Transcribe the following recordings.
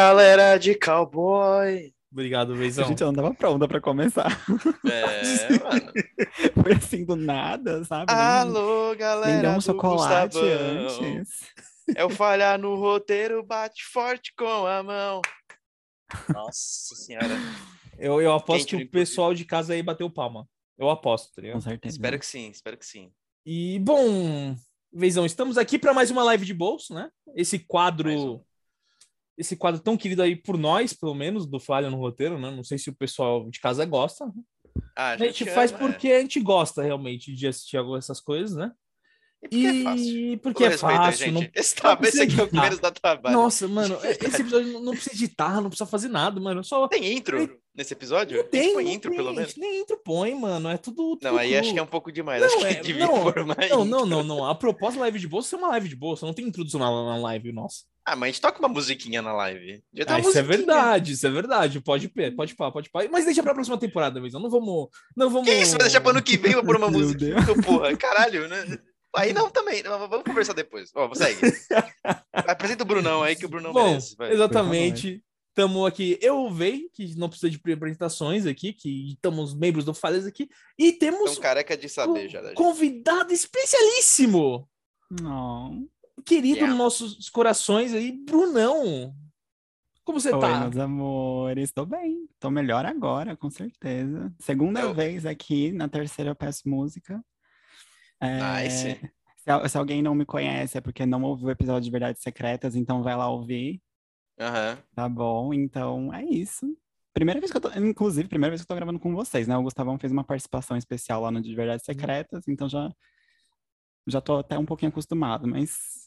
Galera de cowboy. Obrigado, A Veizão. gente não tava pronta pra começar. É, mano. Foi assim do nada, sabe? Nem- Alô, galera. Nem deu um chocolate Gustavão. antes. É o falhar no roteiro, bate forte com a mão. Nossa senhora. Eu, eu aposto Quente que o pessoal de casa aí bateu palma. Eu aposto, tá ligado? Com certeza. Espero que sim, espero que sim. E, bom, Veizão, estamos aqui para mais uma live de bolso, né? Esse Mais um. quadro. Esse quadro tão querido aí por nós, pelo menos, do Falha no Roteiro, né? Não sei se o pessoal de casa gosta. Ah, A gente faz ama, é. porque a gente gosta realmente de assistir algumas essas coisas, né? E porque é fácil. E porque Com é respeito, fácil. gente. Não... Esse, tá, esse aqui é o que menos dá trabalho. Nossa, mano, esse episódio não- não precisa editar, não precisa fazer nada, mano. Só Tem intro nesse episódio? não tem, Põe não intro, tem, pelo menos. Nem intro põe, mano. É tudo. Não, tudo aí cru. acho que é um pouco demais. Não, acho que é- devia não, Não, não, não, não. A proposta da live de bolsa é uma live de bolsa, não tem introdução na, na live, nossa. Ah, mas a gente toca uma musiquinha na live. Ah, uma isso é verdade, isso é verdade. Pode pé, pode pá, pode pá. Mas deixa pra próxima temporada mesmo. Não vamos. Não vamos. Que isso? Vai deixar pro ano que vem pra pôr uma música? Porra, caralho, né? Aí não também. Vamos conversar depois. Ó, segue. Apresenta o Brunão aí, que o Brunão Bom, merece. vai. exatamente. Estamos aqui, eu, o Vei, que não precisa de apresentações aqui, que estamos membros do Falhas aqui, e temos Tão careca de saber um já. né? convidado especialíssimo, Não. Querido Yeah. nos nossos corações aí, Brunão. Como você Oi, tá? meus amores. Tô bem. Tô melhor agora, com certeza. Segunda Eu- vez aqui, na terceira eu peço música. É, Nice. Se, se alguém não me conhece, é porque não ouviu o episódio de Verdades Secretas, então vai lá ouvir. Aham. Tá bom? Então é isso. Primeira vez que eu tô, inclusive, primeira vez que eu tô gravando com vocês, né? O Gustavão fez uma participação especial lá no de Verdades Secretas, então já já tô até um pouquinho acostumado, mas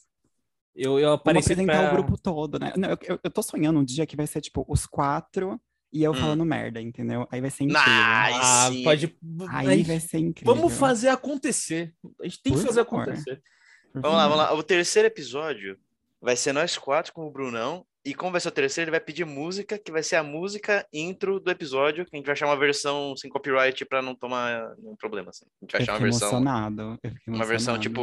Eu, eu vamos apareci apresentar pra... o grupo todo, né? Não, eu, eu, eu tô sonhando um dia que vai ser tipo os quatro e eu Hum. falando merda, entendeu? Aí vai ser incrível. Nice. Ah, pode... Aí Aí, vai ser incrível. Vamos fazer acontecer. A gente tem que Por fazer favor. acontecer. Por Vamos lá, vamos lá. O terceiro episódio vai ser nós quatro com o Brunão. E como vai ser o terceiro, ele vai pedir música, que vai ser a música intro do episódio, que a gente vai achar uma versão sem copyright pra não tomar nenhum problema, assim. A gente vai achar uma versão, emocionado. uma versão tipo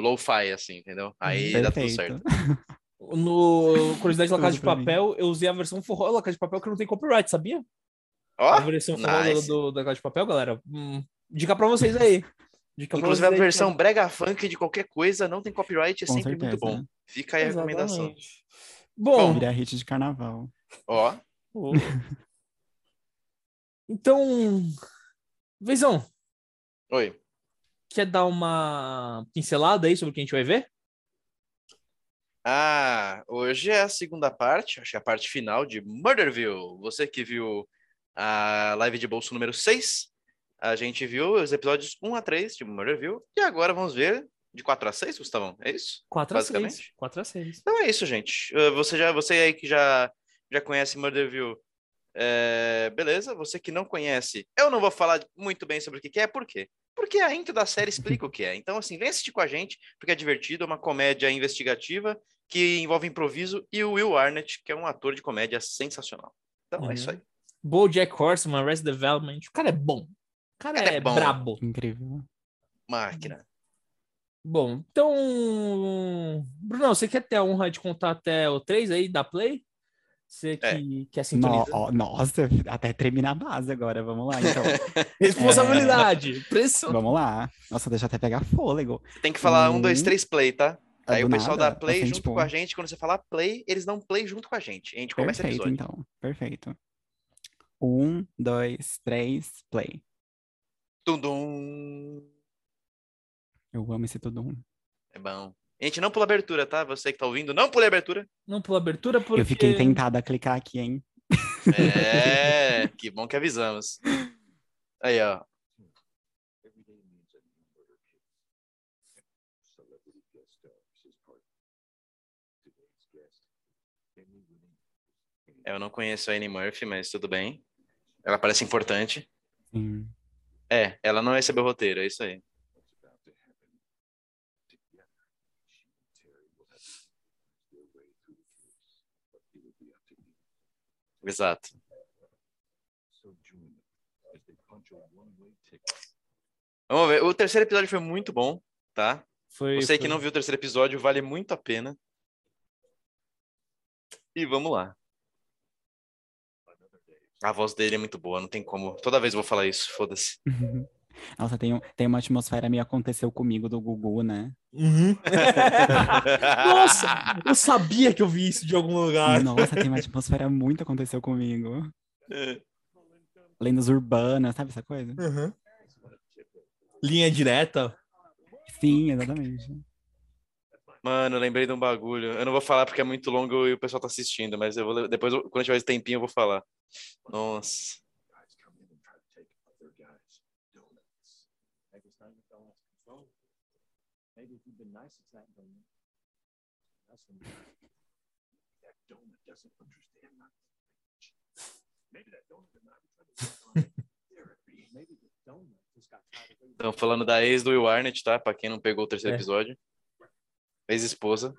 lo-fi, assim, entendeu? Aí dá tudo Perfeito. certo. No Curiosidade da Casa de pra mim. Papel, eu usei a versão forró da Casa de Papel que não tem copyright, sabia? Ó, a versão forró nice. do, do- da Casa de Papel, galera. Hum, dica pra vocês aí. Dica pra Inclusive a vocês aí, versão brega funk de qualquer coisa não tem copyright, é Com sempre certeza. muito bom. Fica aí a recomendação. Bom, Virar hit de carnaval. Ó, ô. então, Veizão, oi. quer dar uma pincelada aí sobre o que a gente vai ver? Ah, hoje é a segunda parte, acho que é a parte final de Murderville. Você que viu a live de bolso número 6, a gente viu os episódios 1 a 3 de Murderville, e agora vamos ver de 4 a 6, Gustavão, é isso? 4 a 6. Basicamente. 4 a 6. Então é isso, gente. Uh, Você, já, você aí que já, já conhece Murderville, é, beleza. Você que não conhece, eu não vou falar muito bem sobre o que que é, por quê? Porque a intro da série explica o que é. Então, assim, vem assistir com a gente, porque é divertido, é uma comédia investigativa que envolve improviso e o Will Arnett, que é um ator de comédia sensacional. Então, Uhum. é isso aí. BoJack Horseman, Arrested Development. O cara é bom. O cara, cara é, é bom. brabo. Incrível. Máquina. Bom, então, Bruno, você quer ter a honra de contar até o 3 aí da Play? Você que quer No- sintonizar? ó, nossa, até tremi na base agora. Vamos lá, então. Responsabilidade, pressão. Vamos lá. Nossa, deixa eu até pegar fôlego. Tem que falar um, Hum. dois, três play, tá? Ah, Aí o pessoal nada? dá play Assim, junto tipo, com a gente. Quando você falar play, eles dão play junto com a gente. A gente começa o Perfeito, episódio. então. Perfeito. Um, dois, três, play. Tudum. Eu amo esse tudo. É bom. A gente não pula abertura, tá? Você que tá ouvindo, não pule abertura. Não pula abertura porque... Eu fiquei tentada a clicar aqui, hein? É, que bom que avisamos. Aí, ó. Eu não conheço a Annie Murphy, mas tudo bem. Ela parece importante. Sim. É, ela não recebeu roteiro, é isso aí. Exato. Vamos ver. O terceiro episódio foi muito bom, tá? Foi, Você foi. que não viu o terceiro episódio, vale muito a pena. E vamos lá. A voz dele é muito boa, não tem como. Toda vez eu vou falar isso, foda-se. Nossa, tem, um- tem uma atmosfera meio aconteceu comigo do Gugu, né? Uhum. Nossa, eu sabia que eu vi isso de algum lugar. Nossa, tem uma atmosfera muito aconteceu comigo. Lendas urbanas, sabe essa coisa? Uhum. Linha direta. Sim, exatamente. Mano, eu lembrei de um bagulho. Eu não vou falar porque é muito longo e o pessoal tá assistindo, mas eu vou depois, quando tiver esse tempinho, eu vou falar. Nossa. Estão falando da ex do Will Arnett, tá? Pra quem não pegou o terceiro É. episódio. Ex-esposa.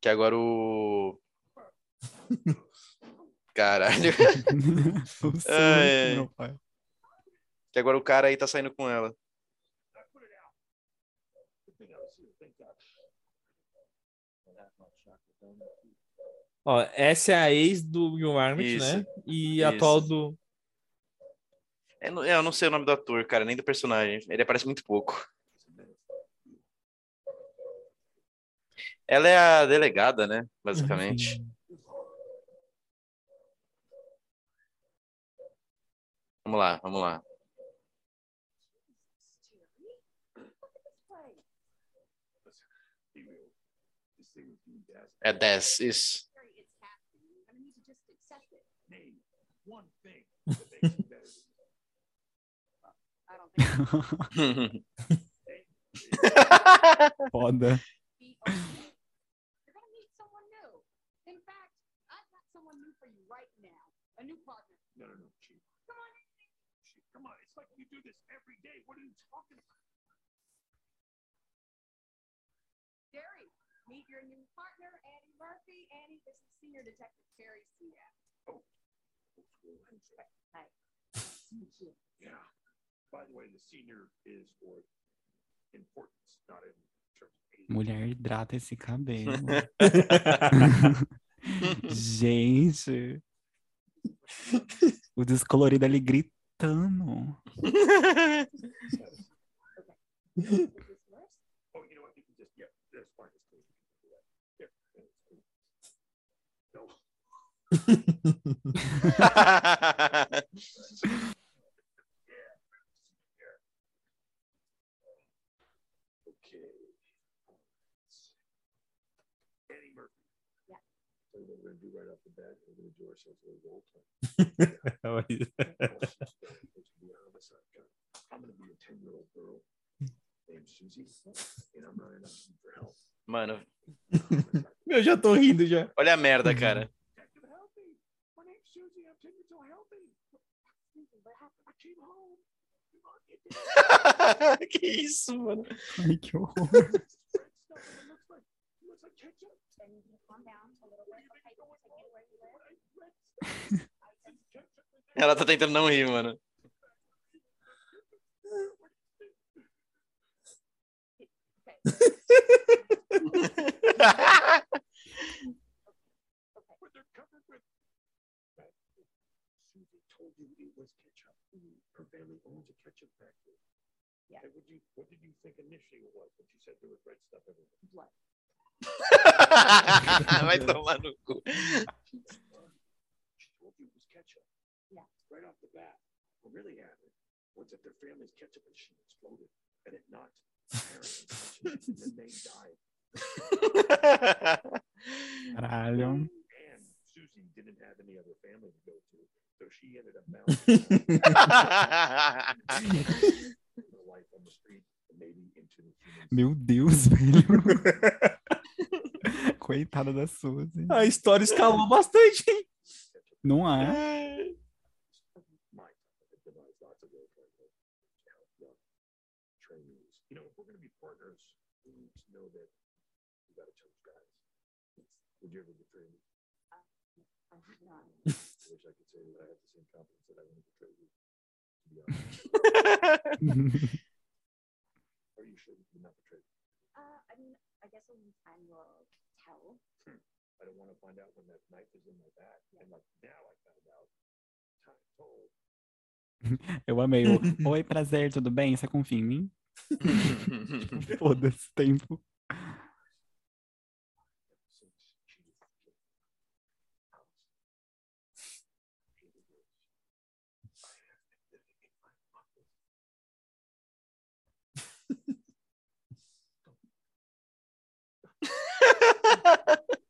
Que agora o. Caralho. pai. Que agora o cara aí tá saindo com ela. Ó, essa é a ex do Will Isso, né? E a isso. atual do. Eu não, eu não sei o nome do ator, cara, nem do personagem. Ele aparece muito pouco. Ela é a delegada, né? Basicamente. Vamos lá, vamos lá. É 10, isso. Be okay. You're gonna meet someone new. In fact, I've got someone new for you right now. A new partner. No, no, no, Chief. Come on. Chief, come on. It's like you do this every day. What are you talking about? Jerry, meet your new partner, Annie Murphy. Annie, this is Senior Detective Terry Cia. Hi. Yeah. Mulher hidrata esse cabelo. Gente. O descolorido ali gritando. Is this worse? Oh, you know what? You can just, yeah, that's fine. It's cool. Yeah, that's cool. No. Okay. Annie Murphy. Yeah. What we're gonna do right off the bat, we're gonna do ourselves a little role play. I'm gonna be a ten-year-old girl named Susie, and I'm running up for help. Mano, Eu já tô rindo já. olha a merda, cara. Old. Que isso, mano? Ai, que horror. red stuff, and it looks like it looks like ketchup. Then you calm down a little bit. Okay, take it where you live. Red stuff. I said, Ketchup and Ela tá tentando não rir, mano. Ketchup. Her family owns a ketchup factory. Yeah. And what did you what did you think initially it was when she said there was red stuff everywhere? blood. Vai tomar no cu. She told you it was ketchup. Yeah. Right off the bat. What really happened was that their family's ketchup machine exploded and it knocked and then they died. Caralho. And Susie didn't have any other family to go to, so she ended up bouncing her life on the street and maybe into the Meu Deus, velho. Coitada da Suzy. A história escalou bastante, hein? Não é? mind. I've devised lots of ways like that to help young trainees. You know, if we're going to be partners, we need to know that we got to change guys. Would you ever betray me? I have not. I wish I could say that I had the same confidence that I wouldn't betray you. To be honest, are you sure you would not betray me? Uh, I mean, I guess only time will tell. I don't want to find out when that knife is in my back. And like now I found out. time told. Eu amei o Oi, prazer, tudo bem? Você confia em mim? Foda-se, tempo.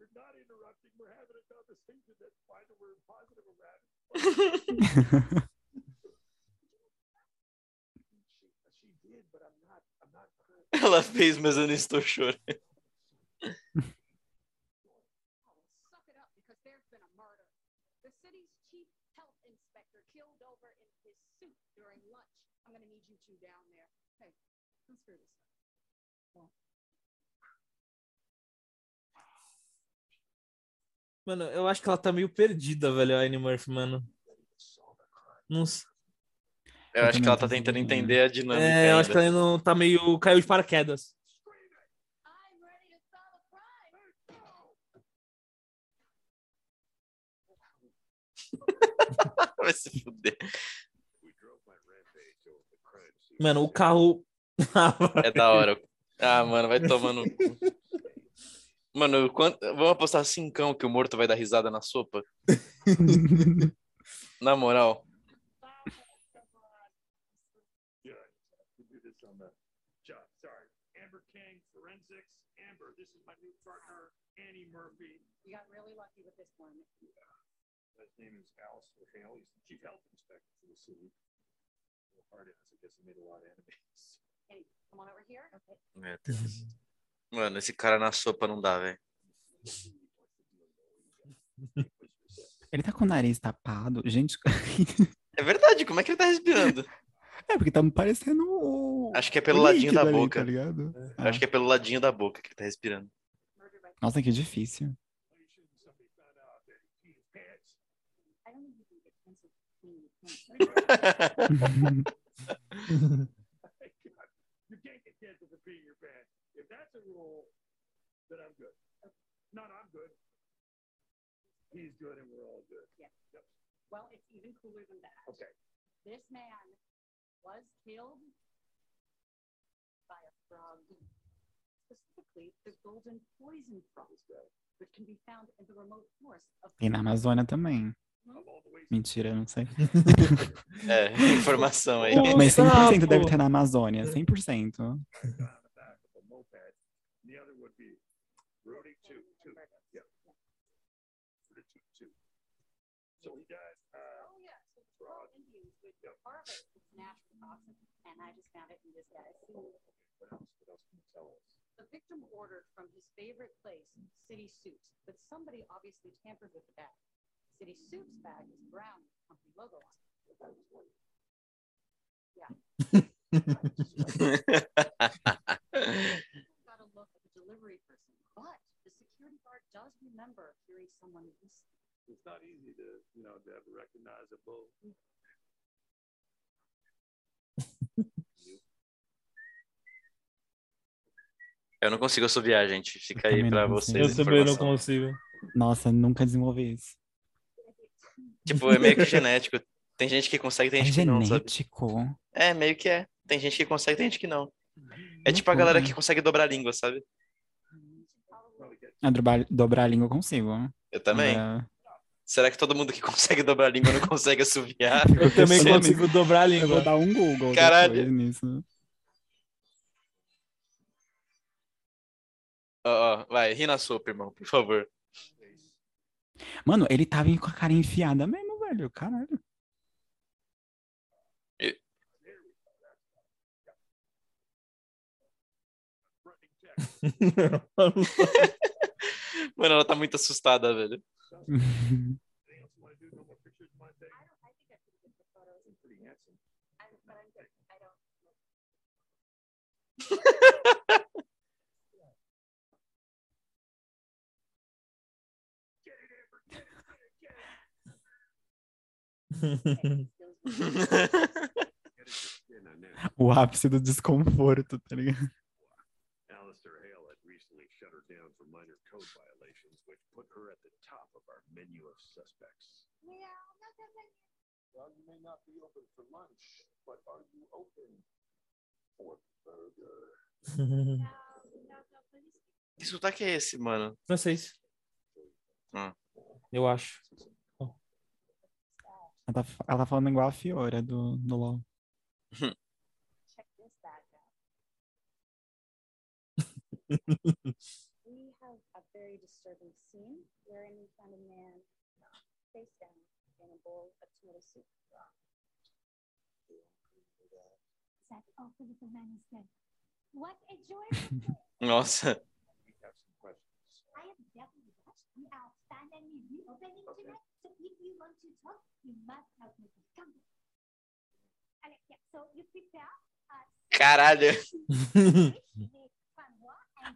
you're not interrupting. We're having a conversation. That's fine. We're positive about it. She, she did, but I'm not. I'm not. Ela fez, mas eu não estou chorando. Mano, eu acho que ela tá meio perdida, velho, a Annie Murphy, mano. Não Eu Eu acho que ela tá tentando entender a dinâmica. É, eu acho que ainda. ela não tá meio. caiu de paraquedas. Vai se fuder. Mano, o carro. É da hora. Ah, mano, vai tomando. Mano, quant... vamos apostar cincão que o morto vai dar risada na sopa? Na moral. Yeah, we do this on the job. Sorry. Amber King, Forensics. Amber, this is my new partner, Annie Murphy. You got really lucky with this one. His name is Alistair Hale. He's the chief health inspector for the city. Hard ass. I guess he made a lot of enemies. Hey, come on over here. Okay. Meu Deus. Mano, esse cara na sopa não dá, velho. Ele tá com o nariz tapado. Gente, É verdade, como é que ele tá respirando? é porque tá me parecendo o. Acho que é pelo o ladinho da ali, boca. Tá ligado? Acho que é pelo ladinho da boca que ele tá respirando. Nossa, que difícil. If that's a rule, then I'm good. Not I'm good. He's good and we're all good. Well, it's even cooler than that. Okay. This man was killed by a frog. Specifically, the golden poison frog, which can be found in the remote forests of Tem na Amazônia também. Mentira, não sei. É, informação aí. Mas 100% deve ter na Amazônia, 100%. The other would be Rudy two, two. Yeah. Rudy two, two. So he died. Uh, Oh, yeah. So the frog Indians would harvest its natural toxin, and I just found it in this guy's suit. what else? What else can you tell us? The victim ordered from his favorite place, City Suits, but somebody obviously tampered with the bag. City Suits bag is brown with the company logo on it. Got a look person, but the security guard does remember hearing someone whistle. It's not easy to, you know, to have a recognizable. Eu não consigo assoviar, gente. Fica aí consigo. vocês. Eu também não consigo. Nossa, nunca desenvolvi isso. Tipo, é meio que genético. Tem gente que consegue, tem É gente que não, sabe? genético. É, meio que é. Tem gente que consegue, tem gente que não. É tipo a galera que consegue dobrar a língua, sabe? Dobrar, dobrar a língua eu consigo. Eu também. Agora, Será que todo mundo que consegue dobrar a língua não consegue assoviar? Eu também consigo dobrar a Eu vou língua. dar um Google Caralho. nisso. Ó, ó, vai, ri na sopa, irmão, por favor. Mano, ele tava com a cara enfiada mesmo, velho. Caralho. Mano, ela tá muito assustada, velho. Anything else you want to do? No more pictures of my thing? I don't, I think I'm pretty good for photos. I'm pretty handsome. I, but I'm good. I don't. Get it in on that. o ápice do desconforto, tá ligado? Alistair Hale had recently shut her down minor code violations, which put her at the top of our menu of suspects. Well, you may not be open for lunch, but are you open for burger? Que sotaque é esse, mano? Francês. Hum. Eu acho. Ela tá, ela tá falando igual a Fiora do, do LoL. Check this bag out. we have a very disturbing scene wherein we found a man face down in a bowl of tomato soup. Zach, oh, the man is dead. What a day. Nossa. I have definitely watched the outstanding reopening tonight. So if you want to talk, you must help me to come. Yeah, so you prepare uh, Caralho.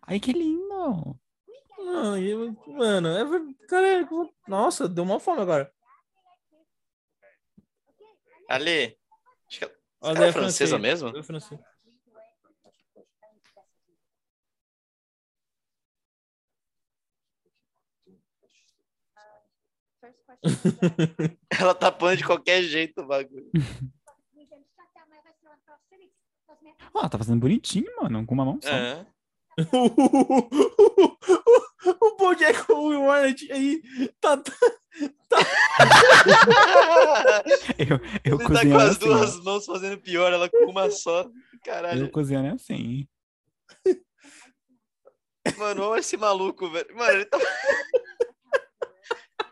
Ai, que lindo! Mano, eu- mano, é cara, eu- nossa, deu uma fome agora. Ali. Acho que ela, é é francesa francês. mesmo? Ela é francês. That Ela tá pondo de qualquer jeito o bagulho. Ó, ela tá fazendo bonitinho, mano, com uma mão só. É. o Bojack Hornet aí tá, tá- Eu, eu Ele tá com as assim, duas ó. mãos fazendo pior, ela com uma só. Caralho. Eu cozinhando é assim. Mano, olha esse maluco, velho. Mano, ele tá.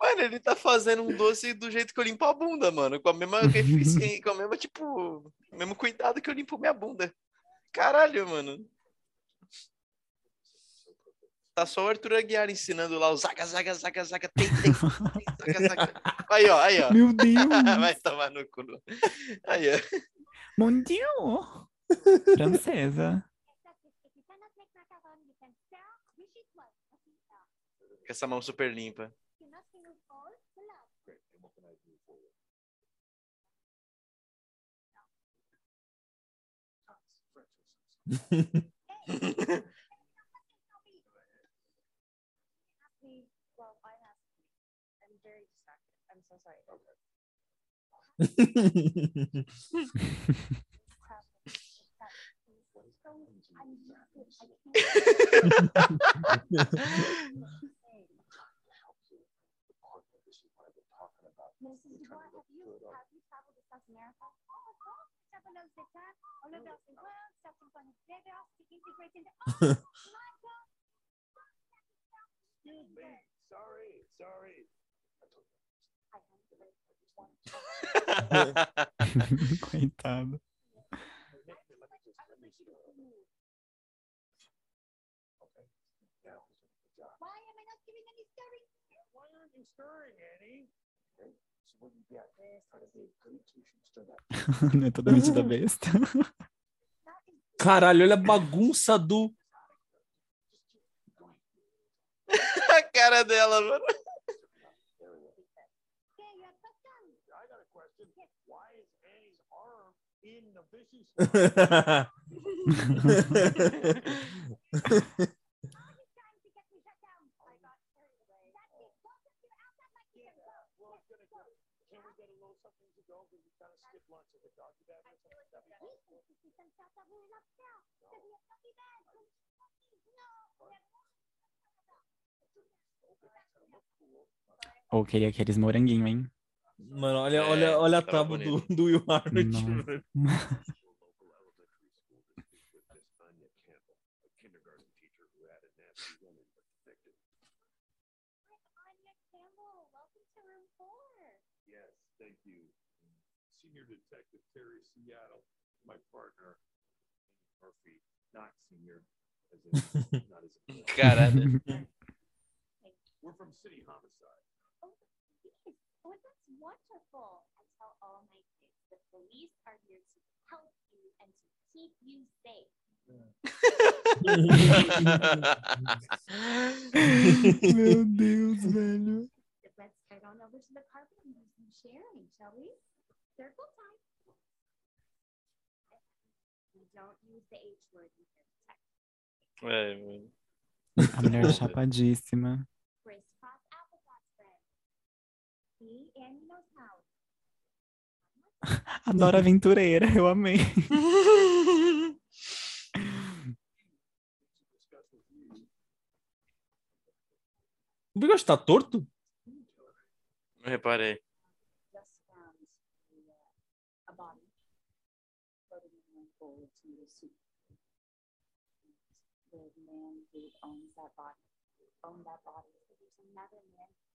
Mano, ele tá fazendo um doce do jeito que eu limpo a bunda, mano. Com a mesma, com a mesma tipo, o mesmo cuidado que eu limpo minha bunda. Caralho, mano. Tá só o Arthur Aguiar ensinando lá o zaga, zaga, zaga, zaga, tem, tem, tem, zaga, zaga. Aí, ó, aí, ó. Meu Deus! Vai tomar no cu. Aí, ó. Mon Dieu! Francesa. Com essa mão super limpa. Well, I have. I'm very distracted. I'm so sorry. Okay. Excuse me. Sorry. Sorry. Coitado. Não é toda metida besta. Caralho, olha a bagunça do. a cara dela, mano. okay, you have questions. I got a question. Why is Annie's arm in the fishy slot? He's trying to get me shut down. I got carried away. That's it. Both of you outside my kitchen. Go. Well, it's gonna go. Can we get a little something to go? Because we kind of skipped lunch at the doggy bag or something. That'd be We cool. need to see some salsa roll up now. Because we have nothing bad. No. We have Ou queria aqueles moranguinhos, hein? Mano, olha, É, olha, olha a tava tábua do, do Will Arnett. Senior Detective Terry Seattle, my partner, Murphy, not senior, as in, not as in. Caralho. We're from City Homicide. Oh, yes. Oh, that's wonderful. I tell all my kids the police are here to help you and to keep you safe. Meu Deus, velho. Let's head on over to the carpet and do some sharing, shall we? Circle time. We don't use the H word in here. É, mano. A mulher chapadíssima. How. Adoro aventureira, eu amei. O bigode tá torto? Não reparei.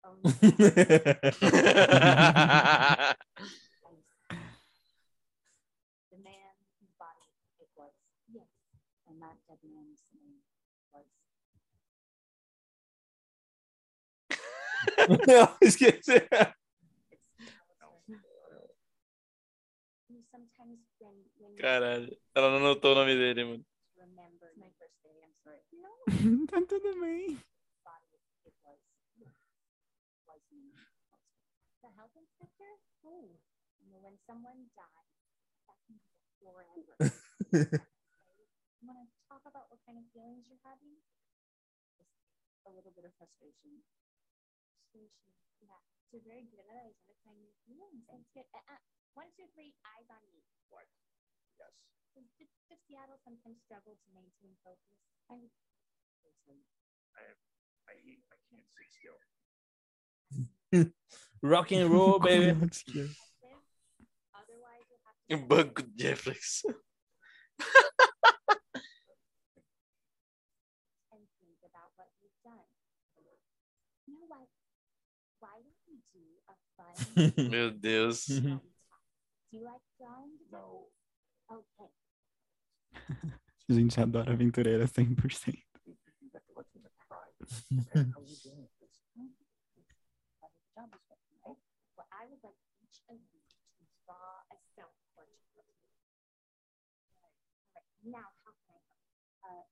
The man whose body it was. Yes. And that dead man's name was Não, esqueci. Caralho. Ela não notou o nome dele, mano. tá tudo bem. The health inspector? Oh, you know, when someone dies, that can be forever. you want to talk about what kind of feelings you're having? Just a little bit of frustration. Frustration, yeah. So very good at identifying your feelings. And it's good. Uh, uh, one, two, three, eyes on me. What? Yes. Does, does, does Seattle sometimes struggle to maintain focus? I Listen, I I I can't sit still. Rock and roll, baby. Have O to. banco de Netflix. and think about what you've done. You know what? Why don't we do a fun Meu Deus. drawing talk? Do you like drawing? together? No. Okay. A gente adora aventureira 100%.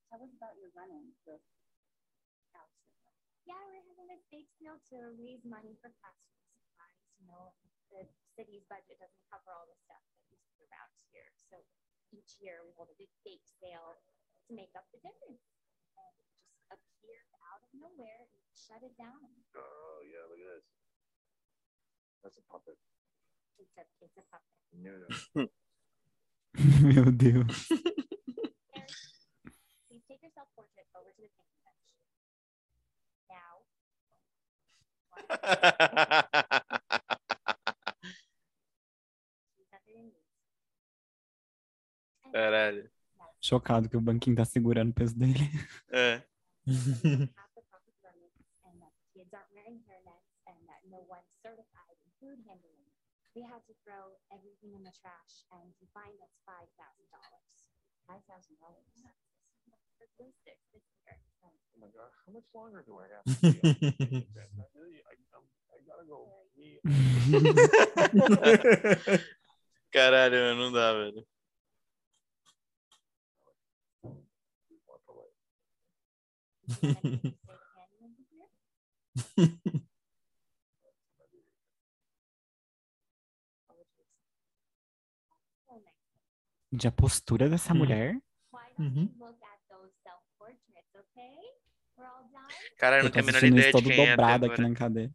tell us about your run-in with Alex. Yeah, we're having this bake sale to raise money for classroom supplies. You know, the city's budget doesn't cover all the stuff that we see around here. So each year we hold a big bake sale to make up the difference. And it just appeared out of nowhere and shut it down. Oh yeah, look at this. That's a puppet. It's a, it's a puppet. No, no. Meu Deus. Eric, please take your self portrait over to the painting bench. Now. Choose under your knees. And Caralho. Chocado que o banquinho tá segurando o peso dele. É. have the proper permits and that kids aren't wearing hairnets and that no one's certified in food handling. We had to throw everything in the trash and you find us five thousand dollars. Five thousand dollars. This year. So Oh my god, how much longer do I have to be? I really, I, I'm, I gotta go. Caralho, não dá, velho. A postura dessa Hum. mulher. Why don't Mhm. we look at those self-portraits, okay? We're all done? Caralho, eu Eu não tenho a menor ideia isso de todo quem é dobrado aqui agora. na cadeira.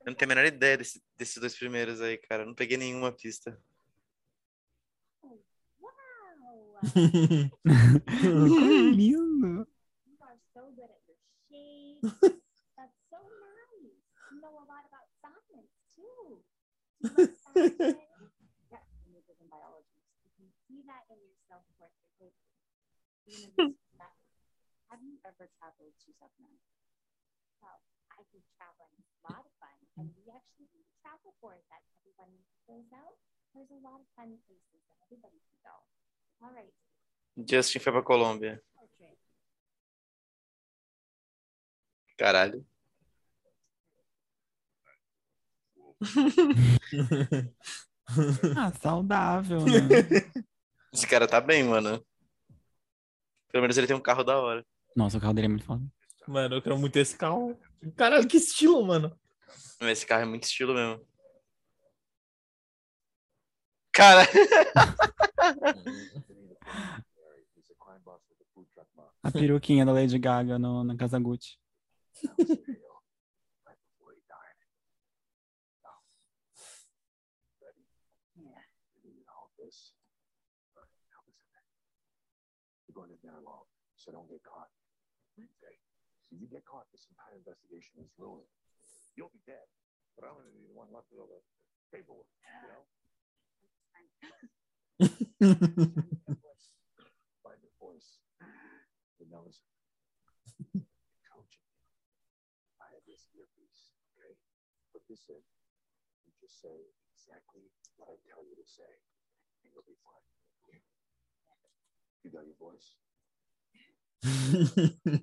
Eu não tenho a menor ideia desse- desses dois primeiros aí, cara. Eu não peguei nenhuma pista. Lindo. ever traveled to South America? Well, I think traveling is a lot of fun, and we actually need a travel board that everyone fills out. There's a lot of fun places that everybody can go. All right, Justin foi pra Colômbia. Caralho. Ah, saudável, né? Esse cara tá bem, mano. Pelo menos ele tem um carro da hora. Nossa, o carro dele é muito foda. Mano, eu quero muito esse carro. Caralho, que estilo, mano. Esse carro é muito estilo mesmo. Cara. A peruquinha da Lady Gaga no, na Casa Gucci. So you get caught, this entire investigation is ruined. You'll be dead, but I'm gonna be the one left with all the paperwork, you know? Find your voice. The nose. Coaching. I have this earpiece, okay? Put this in. You just say exactly what I tell you to say, and you'll be fine. You got your voice?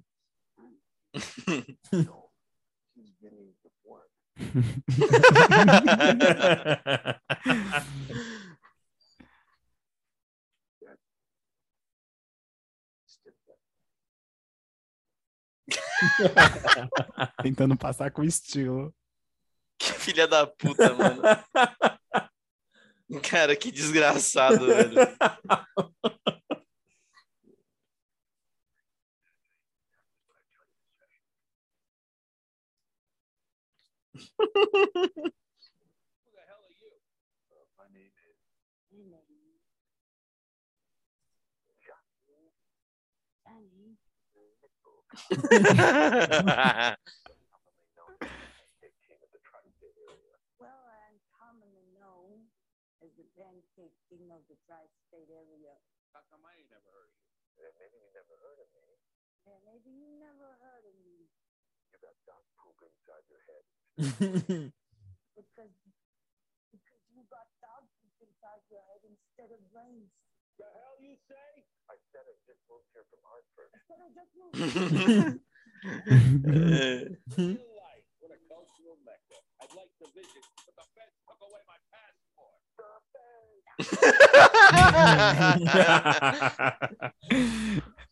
Tentando passar com estilo. Que filha da puta, mano. Cara, que desgraçado, velho. Uh, my name is Danny. commonly known as the king of the tri-state area. Well, I'm commonly known as the pancake king of the tri-state area. Uh, maybe you never heard of me. Yeah, maybe you never heard of me You got dog poop inside your head. Instead of.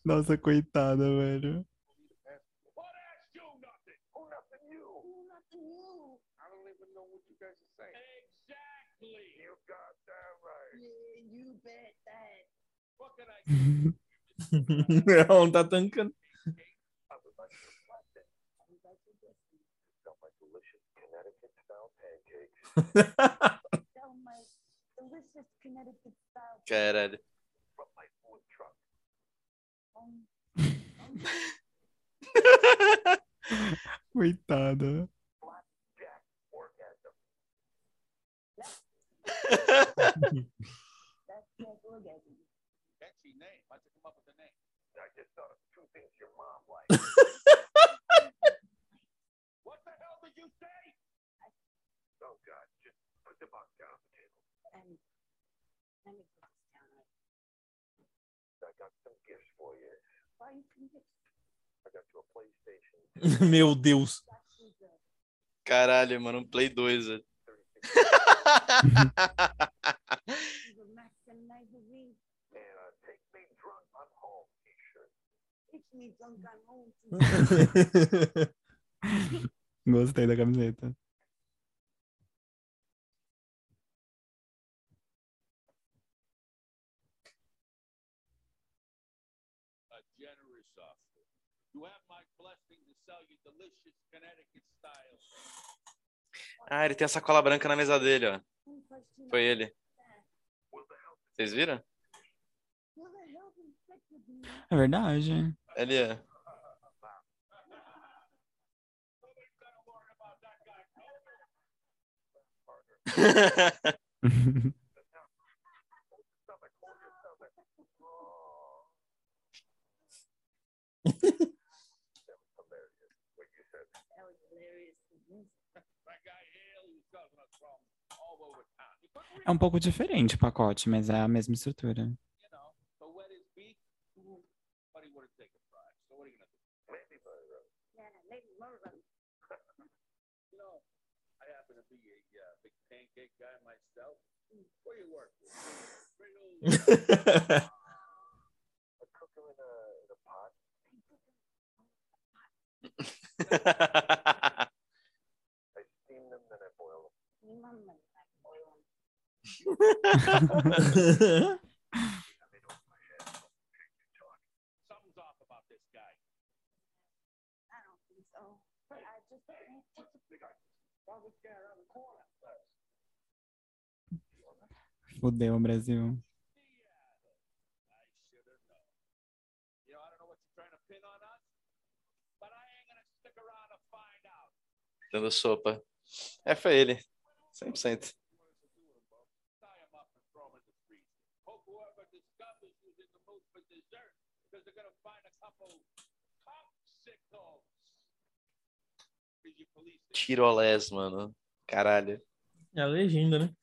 Nossa, coitada, velho. What asked you nothing? Who nothing you? Ooh, nothing new. I don't even know what you guys are saying. Exactly. You got that right. Yeah, you bet that. What can I do? Não, tá tancando. I would like to request it. I would like to just Got my delicious Connecticut style pancakes. sell my delicious Connecticut style Caralho. Coitada. Meu Deus. got you the Caralho, mano, um Play 2, velho. delicious Connecticut style. Ah, ele tem a sacola branca na mesa dele, ó. Foi ele. Vocês viram? É verdade. Ele é. É um pouco diferente o pacote, mas é a mesma estrutura. Big guy myself. Where you work? with? I cook her in a, in a pot. I steam them, then I boil them. Your mama like oil. I made over my head. Talk. Something's off about this guy? I don't think so. But I just What's the big idea? Why was guy around the corner? Fudeu, Brasil. Dando sopa. É, foi ele. 100%. Tie him up and throw him in the freezer. Hope whoever discovers who's in the mood for dessert, because they're gonna find a couple popsicles. Did you police this? Tirolés, mano. Caralho. É a legenda, né?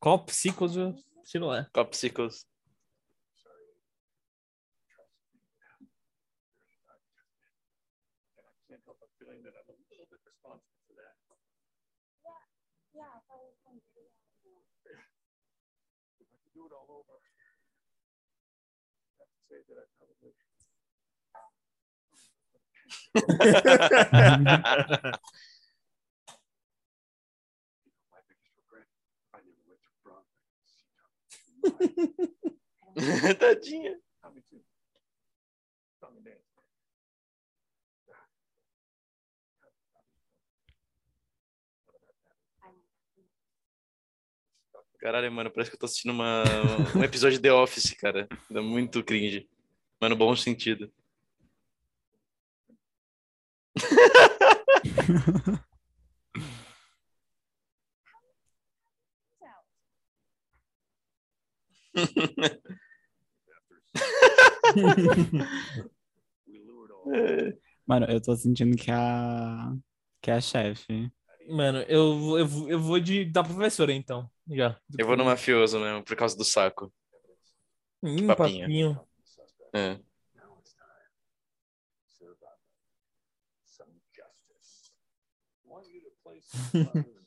Copsicos Cirolé. Copsicles. And I can't help but feeling that I'm a little bit responsible for that. yeah, if I was going to do that. yeah. If I could do it all over, I have to say that I probably. My biggest regret, I never went to Broadway. See Tommy. Tadinha. Tommy dance. Caralho, mano, parece que eu tô assistindo uma, um episódio de The Office, cara. Dá muito cringe. Mas no bom sentido. out. We lured all. É. Mano, eu tô sentindo que a. que é a chefe. Mano, eu, vou- eu, vou- eu vou de da professora, então. Já. Eu vou no mafioso mesmo, por causa do saco. Hum, papinho. papinho. É.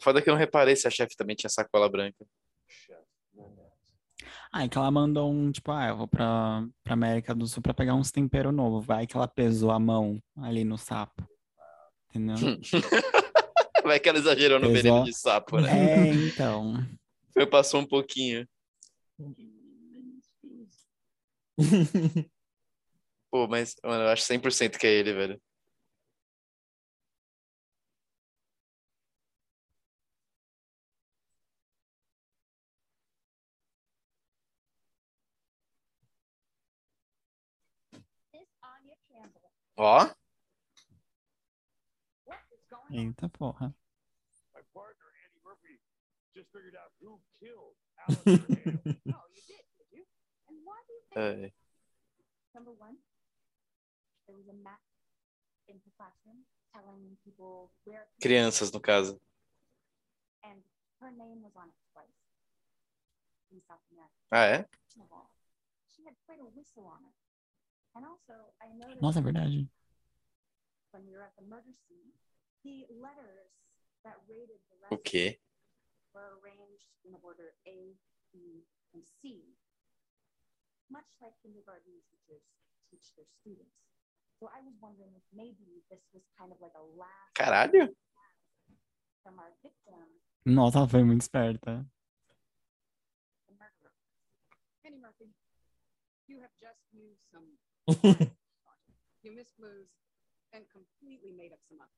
Foda que eu não reparei se a chefe também tinha sacola branca. Mendes. Ah, é que ela mandou um, tipo, ah, eu vou pra, pra América do Sul pra pegar uns tempero novo. Vai que ela pesou a mão ali no sapo. Entendeu? Vai que ela exagerou no Pesou. veneno de sapo, né? É, então. Foi, passou um pouquinho. Pô, mas, mano, eu acho 100% que é ele, velho. Do you think? é, Number one, there was a map in the classroom telling people where. crianças, no caso. And her name was on it twice. In South America. Ah, é? She had quite a whistle on her. And also, I noticed Nossa, é verdade. when we were at the murder scene, the letters that rated the rest quê? were arranged in order A, B, and C, much like kindergarten teachers teach their students. So I was wondering if maybe this was kind of like a last Caralho. from our victim, Nossa, foi muito esperta. Penny Murphy, you have just used some. You and completely made up some others.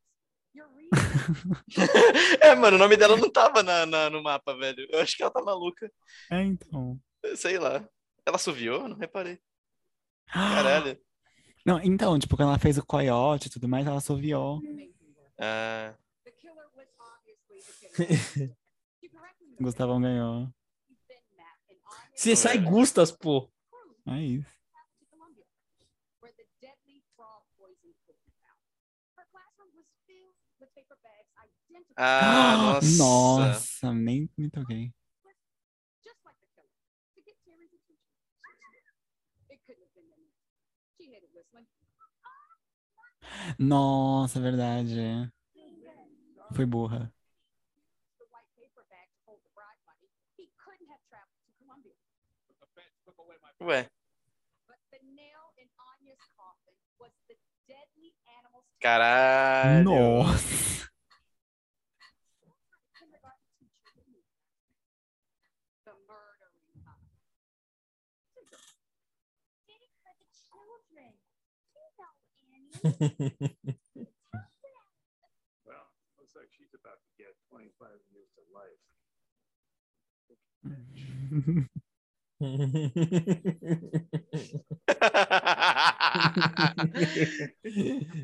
É, mano, o nome dela não tava na, na- no mapa, velho. Eu acho que ela tá maluca. É, então. Sei lá. Ela assoviou? Não reparei. Caralho. Não, então, tipo, quando ela fez o coiote e tudo mais, ela work. Ah, Gustavão ganhou. Se sai Gustas, pô. É isso. to Columbia, where the deadly frog poison could be found. Her classroom was filled with paper bags identical, ah nossa. Nossa, nem me toquei. just like the killer, to get Terry's attention. It couldn't have been them. She hated whistling. Nossa, é verdade. Fui burra. the white paper bag to hold the bribe money, he couldn't have traveled to Columbia. the feds took away my Ué, But the nail in Anya's coffin was the deadly animal's tail. caralho. Nossa. Kindergarten teacher didn't he? The murdering kind. Getting for the children. You know, Annie. Well, looks like she's about to get 25 years to life.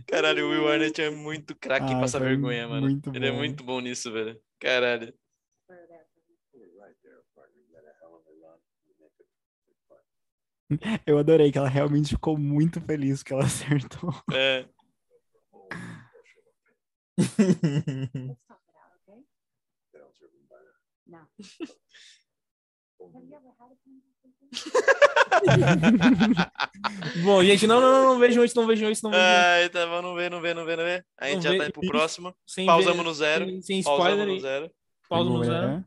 Caralho, o Will Arnett é muito craque Ah, passar foi vergonha, mano. Ele é bom. muito bom nisso, velho. Caralho. You're right there, partner. You got a hell of a run. You make it- it fun. Eu adorei que ela realmente ficou muito feliz que ela acertou. É. No. Bom, gente, não, não, não, não vejam isso, não vejam isso, não vejam isso. Ai, tá bom, não vê, não vê, não vê, não vê. A gente Não já vê tá indo pro próximo. Sem Pausamos ver- no zero. Sem, sem Pausamos spoiler. no e- zero. Pausa no zero.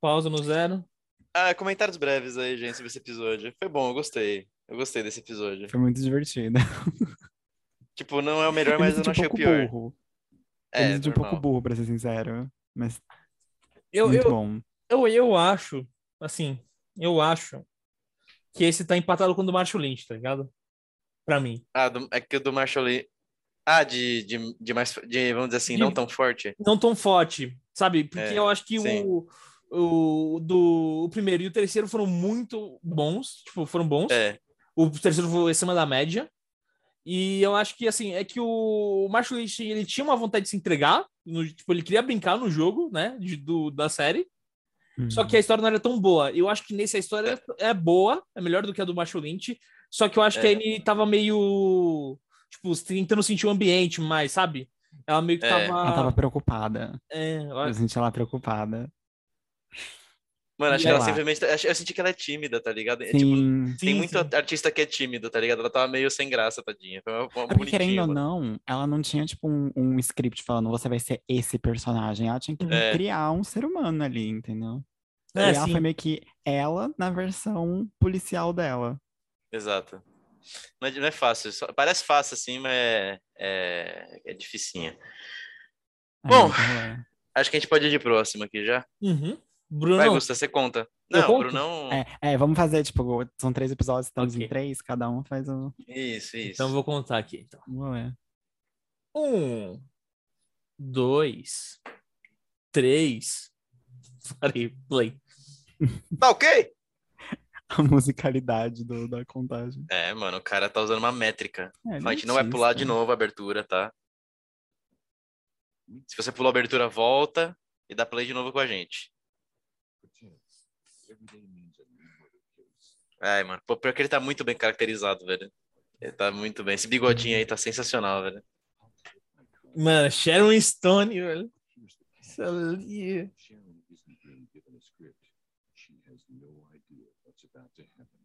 Pausa no zero. Ah, comentários breves aí, gente, sobre esse episódio. Foi bom, eu gostei. Eu gostei desse episódio. Foi muito divertido. Tipo, não é o melhor, mas eu não achei um o pior. burro. É, eu senti um pouco burro, pra ser sincero. Mas Eu, muito eu, bom. eu, eu acho, assim, eu acho que esse tá empatado com o do Marshall Lynch, tá ligado? Pra mim. Ah, do- é que o do Marshall Lee... Ah, de, de, de mais... De, vamos dizer assim, De- não tão forte. Não tão forte, sabe? Porque É, eu acho que sim. o, o, do, o primeiro e o terceiro foram muito bons, tipo, foram bons. É, O terceiro foi acima da média. E eu acho que, assim, é que o Marshall Lynch, ele tinha uma vontade de se entregar, no- tipo, ele queria brincar no jogo, né, de- do, da série, só Uhum. que a história não era tão boa. Eu acho que nesse a história é boa, é melhor do que a do Marshall Lynch, só que eu acho que É. ele tava meio, tipo, tentando sentir o ambiente mais, sabe? Ela meio que É. tava... Ela tava preocupada. é, eu Eu senti ela preocupada. Mano, acho E que ela ela- simplesmente. Eu eu senti que ela é tímida, tá ligado? É, tipo, Sim. tem Sim, muito sim. artista que é tímido, tá ligado? Ela tava meio sem graça, tadinha. Foi uma, uma É porque, querendo bonitinha, ou mano. não, ela não tinha, tipo, um, um script falando você vai ser esse personagem. Ela tinha que É. criar um ser humano ali, entendeu? É, e ela sim. foi meio que ela na versão policial dela. Exato. Não é, não é fácil. só- parece fácil assim, mas é, é, é dificinha. Aí, Bom. é. Acho que a gente pode ir de próximo aqui já. Uhum. Bruno, Vai, Gusta, você conta. Não? Brunão. É, é, vamos fazer, tipo, são três episódios, estamos Ok. em três, cada um faz o. Isso, isso. então eu vou contar aqui, então. Vamos ver. Um, dois, três. Parei, play. Tá ok? A musicalidade do, da contagem. É, mano, o cara tá usando uma métrica. É, a gente não vai pular de novo a abertura, tá? Se você pulou a abertura, volta e dá play de novo com a gente. Ai, mano, pô, pior que ele tá muito bem caracterizado, velho. Ele tá muito bem. Esse bigodinho aí tá sensacional, velho. Mano, Sharon Stone, velho. Isso ali. Sharon isn't being given a script. She has no idea what's about to happen.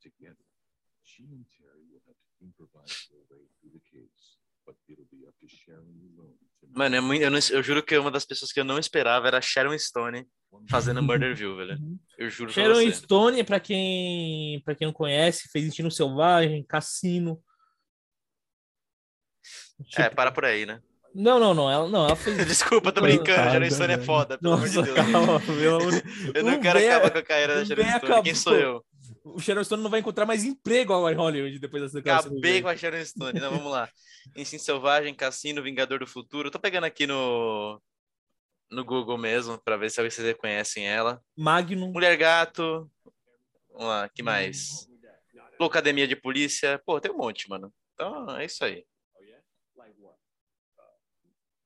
Together, she and Terry will have to improvise their way through the case. But it'll be up to Sharon alone Mano, é muito, eu, não- eu juro que uma das pessoas que eu não esperava era Sharon Stone One fazendo Murderville, velho. Eu juro pra Sharon você. Stone, pra quem, pra quem não conhece, fez Instinto Selvagem, Cassino. É, Tipo, para por aí, né? Não, não, não. Ela, não, ela fez. Desculpa, tô brincando. Sharon Stone é foda, pelo amor de Nossa, Deus. calma, pelo amor Eu não quero acabar com a carreira da Sharon Stone. Quem acabou. sou eu? O Sharon Stone não vai encontrar mais emprego agora em Hollywood depois dessa declaração Acabei com a Sharon Stone. Não, vamos lá. Instinto Selvagem, Cassino, Vingador do Futuro. Tô pegando aqui no, no Google mesmo, pra ver se vocês reconhecem ela. Magnum. Mulher Gato. Vamos lá, que mais? Loucademia de Polícia. Pô, tem um monte, mano. Então, é isso aí. Yeah? Like what?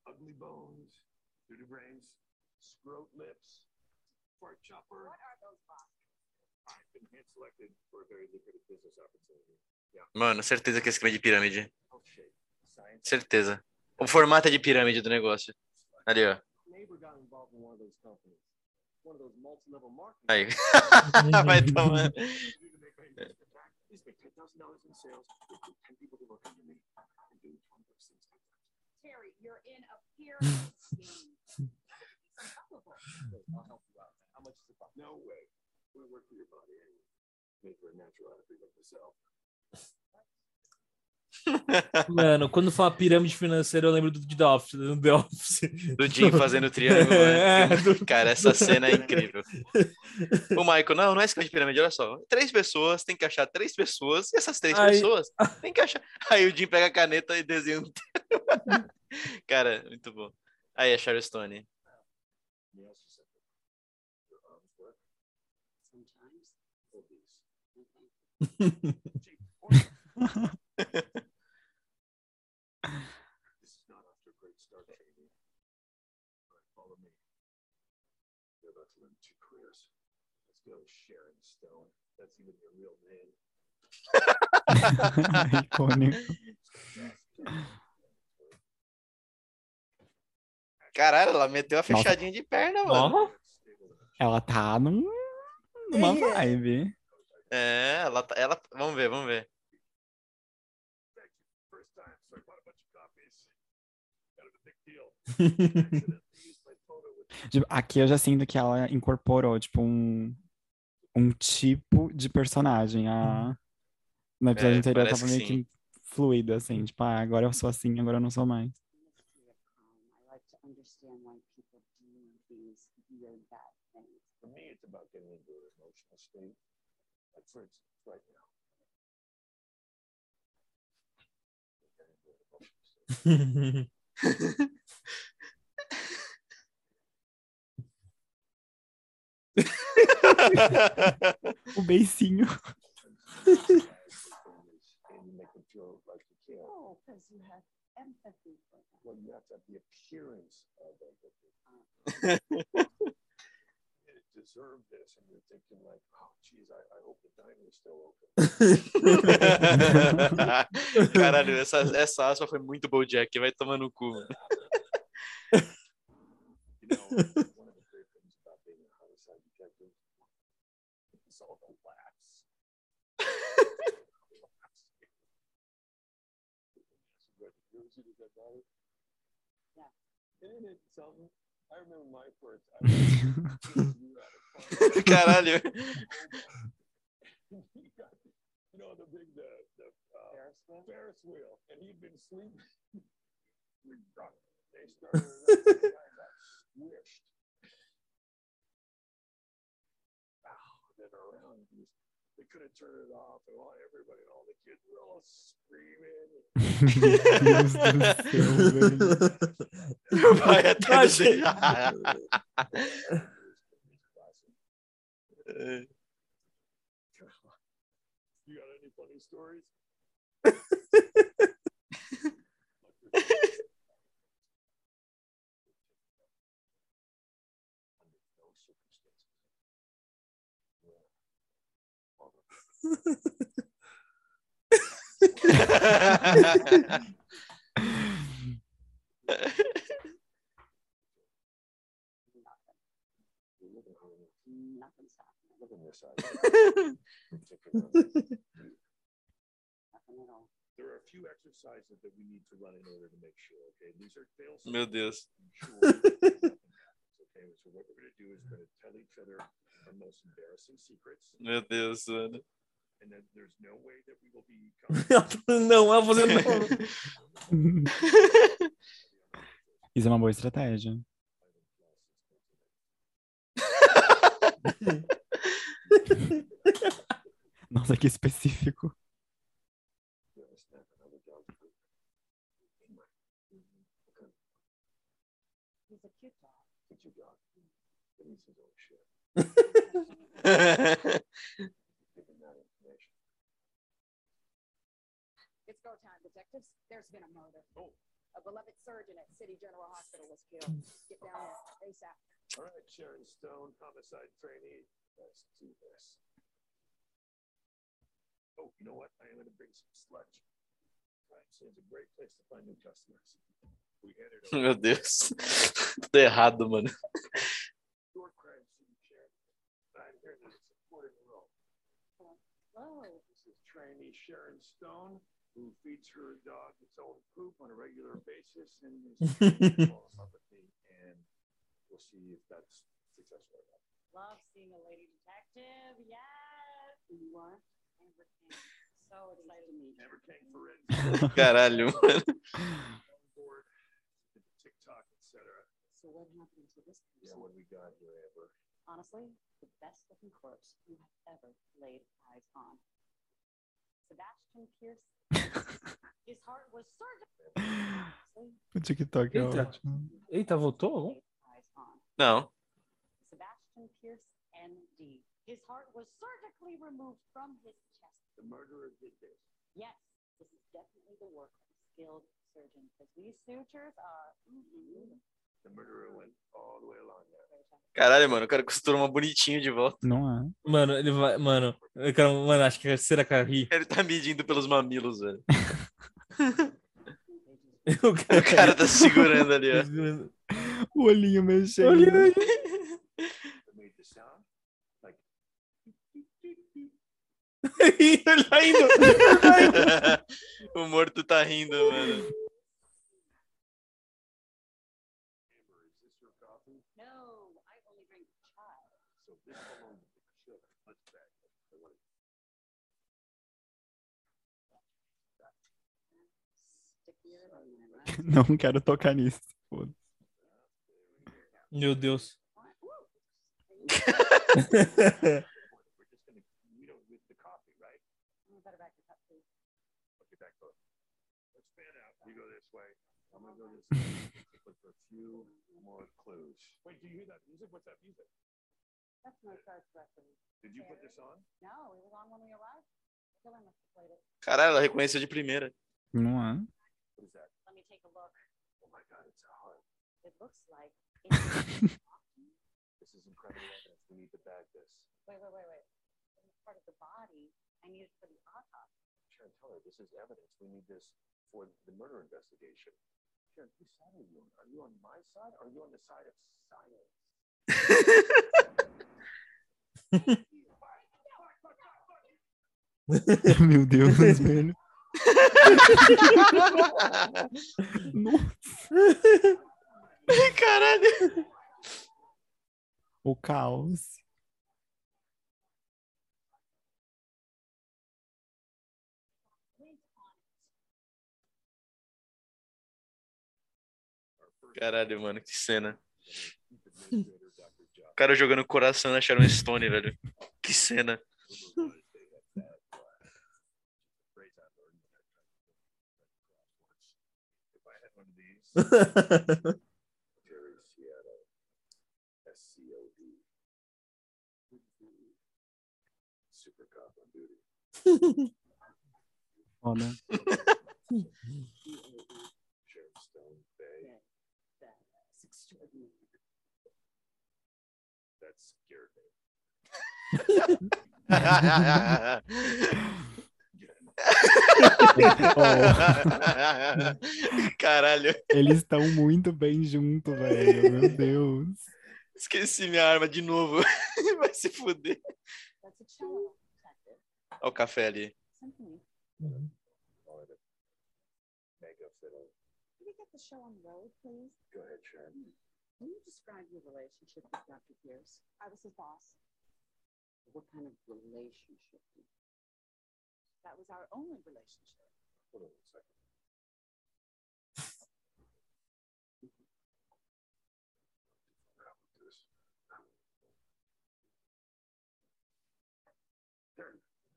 Ugly bones, dirty brains, scrote lips, fart chopper. What are those I've been hand selected for a very lucrative business opportunity. Mano, certeza que é de pirâmide. Science. Certeza. O formato é de pirâmide do negócio. Ali, ó. Aí. Vai tomar. No way. Work for your body anyway. Mano, quando fala pirâmide financeira, eu lembro do The Office. Do The Office. Do Jim fazendo triângulo. É, né? do- Cara, essa cena é incrível. O Michael, não, não é esquema de pirâmide, olha só. Três pessoas, tem que achar três pessoas, e essas três Aí- pessoas tem que achar. Aí o Jim pega a caneta e desenha um. Cara, muito bom. Aí a Sharon Stone. He also said that your arms work Sometimes. for these. Okay. Gee, what- this is not off to a great start, Jamie. All right, follow me. You're about to learn two careers. Let's go, Sharon Stone. That's even your real name. Icônico. Caralho, ela meteu a fechadinha de perna, mano. Ela tá num, numa vibe. É, ela, tá- ela. Vamos ver, vamos ver. Thank you. First time, so I bought a bunch of copies. Kind of a big deal. Accidentally used my photo with Tipo, Aqui eu já sinto que ela incorporou, tipo, um, um tipo de personagem. A... No episódio É, anterior tava que meio sim. que fluida, assim, tipo, ah, agora eu sou assim, agora eu não sou mais. Mystery of crime. I like to understand why people do these weird bad things. For me, it's about getting into an emotional state. Like, for instance, right now. Um, Getting into an emotional state. O beicinho. and you make them feel like you care. Oh, because you have empathy for them. Well, you have to have the appearance of empathy. It deserved this, and you're thinking like, oh, geez, I, I hope the diner is still open. Caralho, essa, essa aspa foi muito Bojack, vai tomar no cu. mano. You know, one of the great things about being a homicide detective is all the laughs. Isn't it something? I remember my first. I was you at. Caralho. He got, you know, the big, the, the uh, Ferris wheel? Ferris wheel, and he'd been sleeping. We got- they started, the guy got squished. Ow, and then around, he was- they couldn't turn it off, and all, everybody, and all the kids were all screaming. Deus do céu, velho. Vai até Achei- desenhar. You got any funny stories? Under no circumstances. You live in Hollywood. Nothing's happening. This. There are a few exercises that we need to run in order to make sure, okay? These are fail Meu Deus. Okay, so what we're gonna do is we're gonna tell each other our most embarrassing secrets, Meu Deus, mano. And then there's no way that we will be. não, ela fazendo não. Isso é uma boa estratégia. Nossa, que específico. There's been a murder. Oh. A beloved surgeon at City General Hospital was killed. Get down there ASAP. All right, Sharon Stone, homicide trainee. Let's do this. Oh, you know what? I am gonna bring some sludge. Crime scene's a great place to find new customers. We handed over Meu Deus. Tudo errado, mano. your crime scene, Sharon. I'm here to support the role. Whoa. This is trainee Sharon Stone, who feeds her dog its own poop on a regular basis and is follows up with me, and we'll see if that's successful or not. Love seeing a lady detective. Yes. You are? Amber Cairns. So excited to meet you. Hammer King Forensic Caralho, mano. on TikTok, etc. So what happened to this Yeah, what we got here, Amber? Honestly, the best looking corpse you have ever laid eyes on. Sebastian Pierce. His heart was surgically O TikTok é Eita. ótimo. Eita, voltou? laid eyes. Não. Sebastian Pierce, ND. His heart was surgically removed from his chest. The murderer did this. Yes, this is definitely the work of a skilled surgeon because these sutures are. mm-mm, The murderer went all the way along there. very tough. Caralho, mano, o cara costura uma bonitinho de volta. Não é? Mano, ele vai. Mano, eu quero, mano, acho que será que ri. Ele tá medindo pelos mamilos, velho. O O cara tá segurando ali, ó. O olhinho mexendo. The sound like ele tá indo. Ele tá indo. o morto tá rindo, mano. Amber, is this your coffee? No, I only drink chai. So this alone with the sugar. Let's back. I want to Stickier than my last Não quero tocar nisso. Foda. Meu Deus. one. We're just gonna we don't with the coffee, right? Woo! Better back your cup, please. Okay, back up. Let's fan out. You go this way. I'm gonna go this way. Look for a few more clues. Wait, do you hear that music? What's that music? That's my first reference. Did you put this on? No, it was on when we arrived. Killer must have played it. Caralho, ela reconheceu de primeira. Não é? What is that? Let me take a look. Oh my god, it's a heart. It looks like. This is incredible evidence. We need to bag this. wait, wait, wait, wait. It's part of the body. I need it for the autopsy. Sharon, tell her this is evidence. We need this for the murder investigation. Sharon, whose side are you on? Are you on my side or are you on the side of science? Meu Deus, velho. Nossa, Caralho. o caos. Caralho, mano, que cena. O cara jogando coração na Sharon Stone, velho. Que cena. Jerry Seattle, SCOD. Super cop on duty. Oh, Foda. Sharon Stone Bay. That's extraordinary. That's scared me. Caralho, Eles estão muito bem junto, velho. Meu Deus. esqueci minha arma de novo. Vai se fuder. Olha o café ali. Can you describe your relationship with Dr. Pierce? I was his boss. What kind of relationship? That was our only relationship. Hold on a.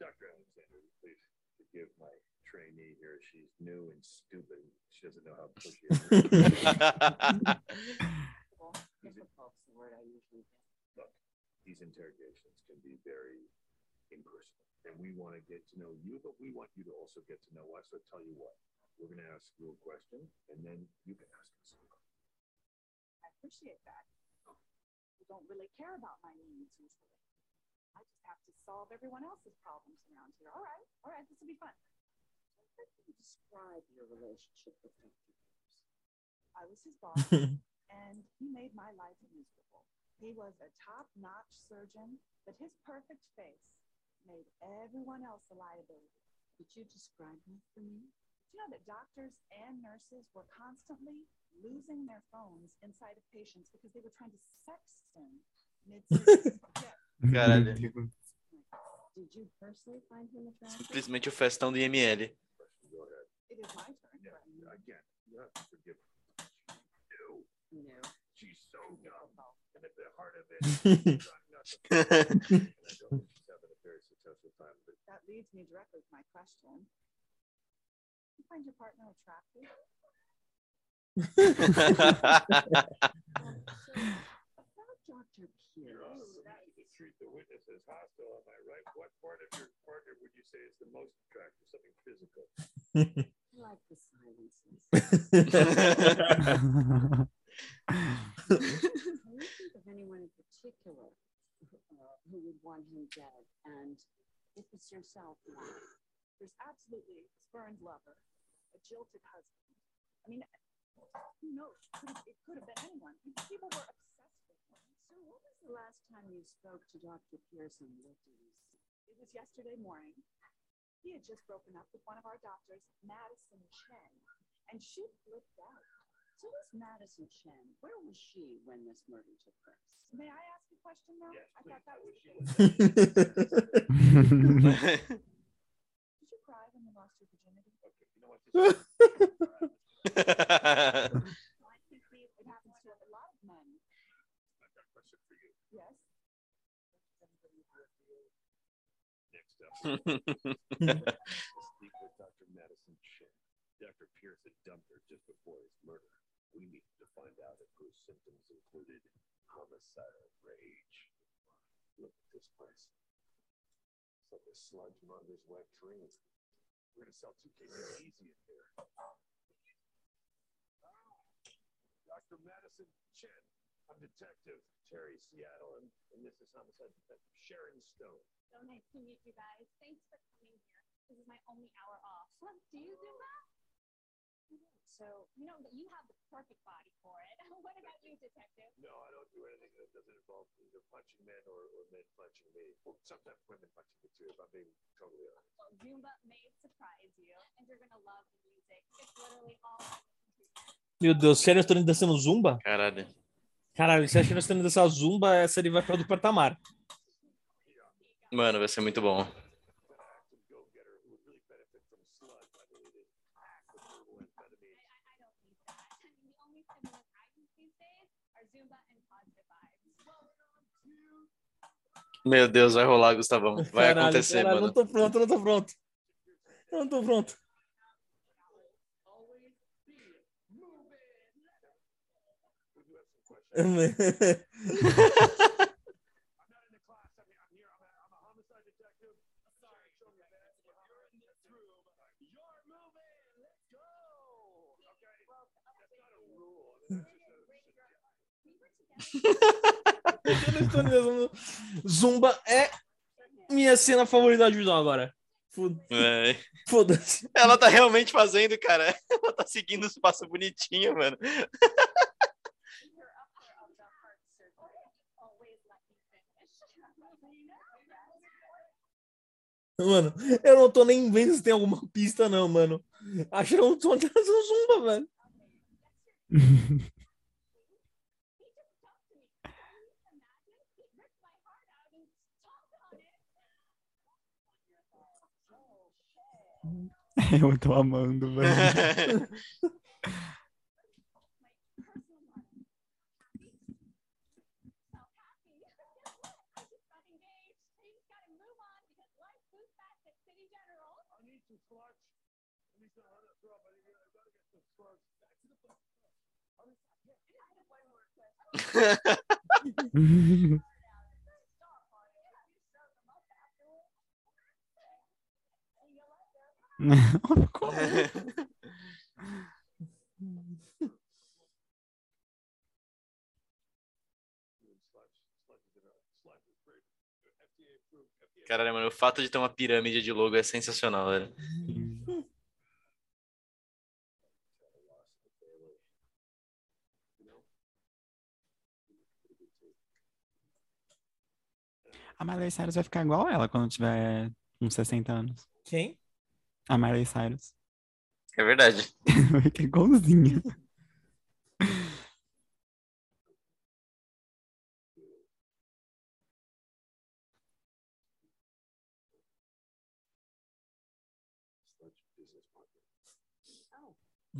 Dr. Alexander, please forgive my trainee here. She's new and stupid. She doesn't know how pushy. I am. Difficult's the word I usually. Look, these interrogations can be very impersonal, and we want to get to know you, but we want you to also get to know us. So tell you what, we're going to ask you a question, and then you can ask us. a question. I appreciate that. You don't really care about my needs usually. I just have to solve everyone else's problems around here. All right, all right, this will be fun. How can you describe your relationship with Dr. Pierce? I was his boss, and he made my life miserable. He was a top-notch surgeon, but his perfect face made everyone else a liability. Could you describe him for me? Do you know that doctors and nurses were constantly losing their phones inside of patients because they were trying to sext them mid yeah. Caralho. Did you personally find him attractive? Simplesmente o festão do IML. It is my turn. Yeah, but- again, you have to forgive her. No, No. she's so dumb. And at the heart of it, That leads me directly to my question. Do You find your partner attractive? About Dr. you're Pierce. to treat the witness as hostile, am I right? What part of your partner would you say is the most attractive? Something physical? I like the silences. Can you think of anyone in particular uh, who would want him dead? And if it's yourself. There's absolutely a spurned lover, a jilted husband. I mean, who knows? It could have been anyone. People were obsessed with him. So, what was the last time you spoke to Dr. Pearson? It was yesterday morning. He had just broken up with one of our doctors, Madison Chen, and she flipped out. So, this Madison Chen, where was she when this murder took place? May I ask a question now? Yes, I please. thought that was wish the you case. would. Did you cry when you lost your virginity? Okay, you know what? This Well, I think it happens to a lot of men. I've got a question for you. Yes. Next up. Let's Dr. Madison Chen. Dr. Pierce had dumped her just before his murder. We needed to find out if her symptoms included homicidal rage. Look at this place. It's like a sludge monger's wet dream. We're gonna sell two cases easy in here. Dr. Madison Chen. I'm Detective Terry Seattle, and, and this is Homicide Detective Sharon Stone. So nice to meet you guys. Thanks for coming here. This is my only hour off. Do you do that? So, you know, you have the perfect body for it. What about you, detective? No, I don't do anything that doesn't involve either punching men or, or men punching me. Well, sometimes women punching me too, if I'm being totally honest. Well, Zumba may surprise you, and you're gonna love the music. It's literally all to. Meu Deus, sério, nós estamos dançando zumba? Caralho. Caralho, você acha que nós estamos dançando zumba? Essa ele vai para outro patamar. Mano, vai ser muito bom. An active go-getter who would really benefit from sludge, I believe it. Affordable amphetamines. I, I don't need that. I mean, the only stimulants I use these days are Zumba and positive vibes. Meu Deus, vai rolar, Gustavão. Vai Caralho, acontecer, caralho, mano. Não tô pronto, não tô pronto. Eu não tô pronto. Zumba é minha cena favorita de visão agora. Foda-se. Ela tá realmente fazendo, cara. Ela tá seguindo os passos bonitinho, mano. Mano, eu não tô nem vendo se tem alguma pista, não, mano. Acho que eu não tô dançando zumba, velho. He just talked to me. Can you imagine? He ripped my heart out and stomped on it. Eu tô amando, velho. Caralho, mano, o fato de ter uma pirâmide de logo é sensacional, velho. A Miley Cyrus vai ficar igual ela quando tiver uns 60 anos. Quem? a Miley Cyrus. É verdade. que é igualzinha.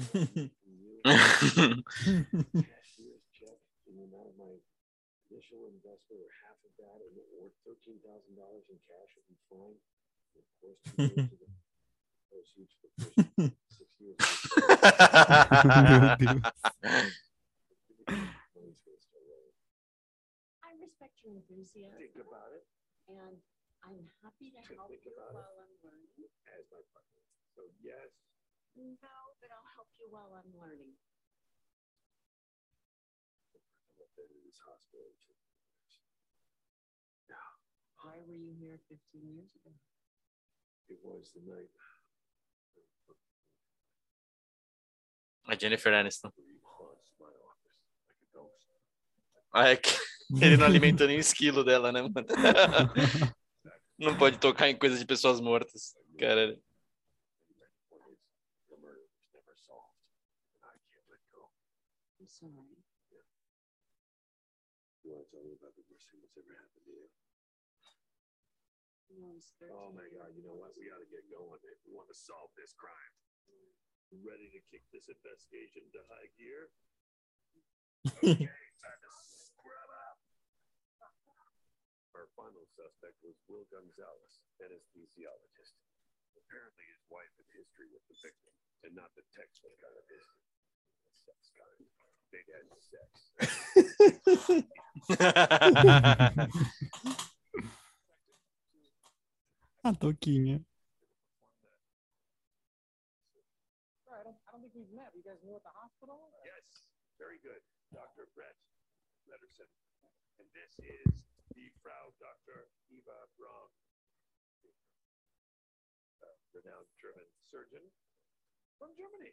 half of that cash I respect your enthusiasm, Think about it and I'm happy to help you about it. while I'm learning. as my partner. So yes, No, but I'll help you while I'm learning. I'm up there in hospital. in. Why were you here 15 years ago? It was the night A Jennifer Aniston. Ah, é que ele não alimenta nem o esquilo dela, né, mano? Não pode tocar em coisas de pessoas mortas. Cara, The point is, the murder was never solved, and I can't let go. I'm sorry. You want to tell me about the worst thing that's ever happened to you? No, it's 13 Oh my God! You know what? We got to get going if we want to solve this crime. You ready to kick this investigation to high gear? Okay, time to scrub up. Our final suspect was Will Gonzalez, anesthesiologist. Apparently, his wife had history with the victim, and not the textbook kind of history. The sex kind. They'd had sex. A Toquinha. Eh. I don't, I don't think we've met. You guys knew at the hospital? Yes, very good. Dr. Brett Letterson. And this is the Frau Dr. Eva Braun, a renowned German surgeon from Germany.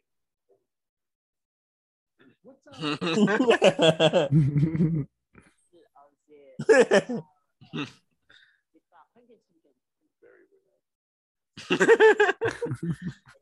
What's uh, Very renowned.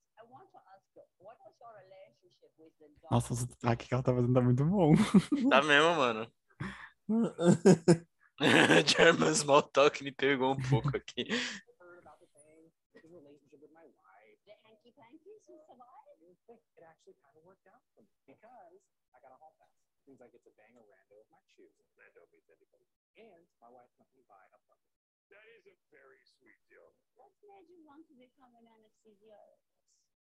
I want to ask you, what was your relationship with the doctor? Nossa, o sotaque que ela tá fazendo tá muito bom. Tá mesmo, mano. German Small Talk me pegou um pouco aqui. I get to bang a rando with my shoes. Rando means anybody. And my wife let me buy a puppy. That is a very sweet deal. What made you want to become an anesthesiologist?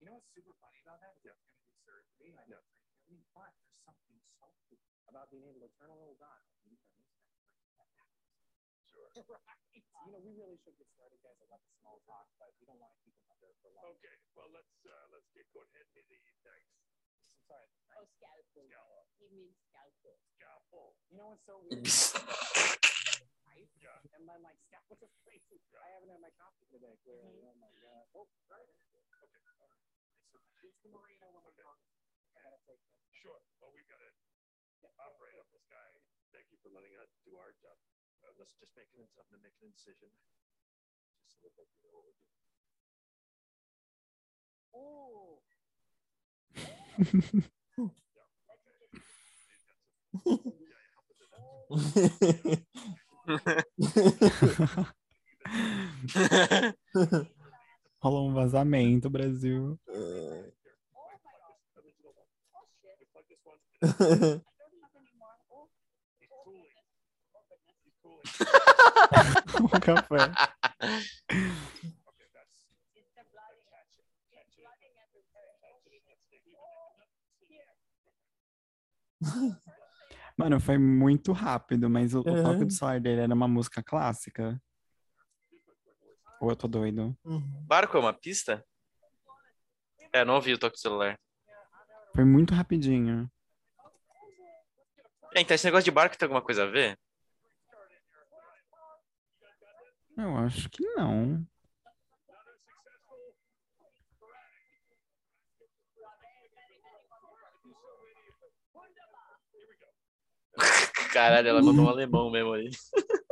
You know what's super funny about that? Is I'm going to do surgery. I know. training, But there's something so cool about being able to turn a little dial. and you turn this thing. Sure. Right. You know, we really should get started, guys. I love the small talk, but we don't want to keep them up there for long. Okay, well let's uh, let's get going ahead and the knife. I'm sorry. Oh, scalpel. Scalpel. He means scalpel. Scalpel. You know what's so weird? right? Yeah. And my like scalp was just crazy. I haven't had my coffee today, clearly. Oh my god. Oh, right. Okay. Sure. Well, we've got to operate on this guy. Thank you for letting us do our job. Uh, let's just make it something to make an incision. Just so that we know what we're doing. Oh, Rolou um vazamento, Brasil. um café. Mano, foi muito rápido, mas o, o toque Uhum. do celular dele era uma música clássica. Ou eu tô doido? Barco é uma pista? É, não ouvi o toque do celular. Foi muito rapidinho. É, então esse negócio de barco tem alguma coisa a ver? Eu acho que não. Caralho, ela mandou um alemão mesmo aí.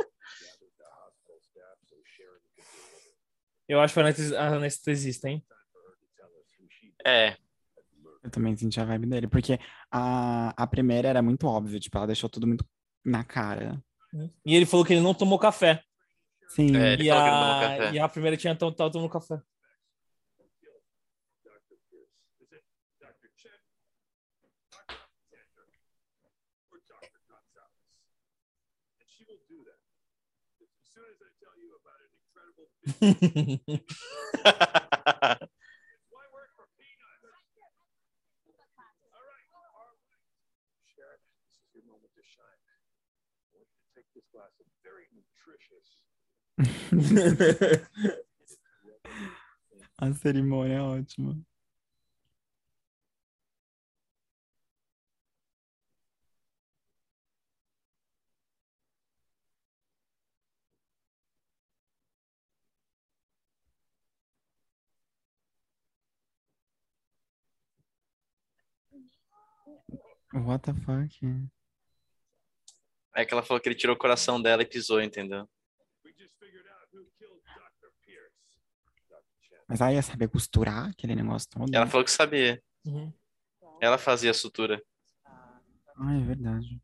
Eu acho que foi anestesi- anestesista, hein? É, Eu também senti a vibe dele, porque a, a primeira era muito óbvia, tipo, ela deixou tudo muito na cara. E ele falou que ele não tomou café. Sim, É, E a, café. e a primeira tinha tão tava tomando café. Dr. Pierce. Is it Dr. Chen, Dr. Alexander, or Dr. Gonzalez? And she will do that. As soon as I tell you about an incredible why work for peanuts? All right, all right. Sharon, this is your moment to shine. I want you to take this glass of very nutritious a cerimônia é ótima. What the fuck? é que ela falou que ele tirou o coração dela e pisou, entendeu? Mas aí ia saber costurar aquele negócio todo? Ela falou que sabia. Uhum. Ela fazia a sutura. Ah, é verdade.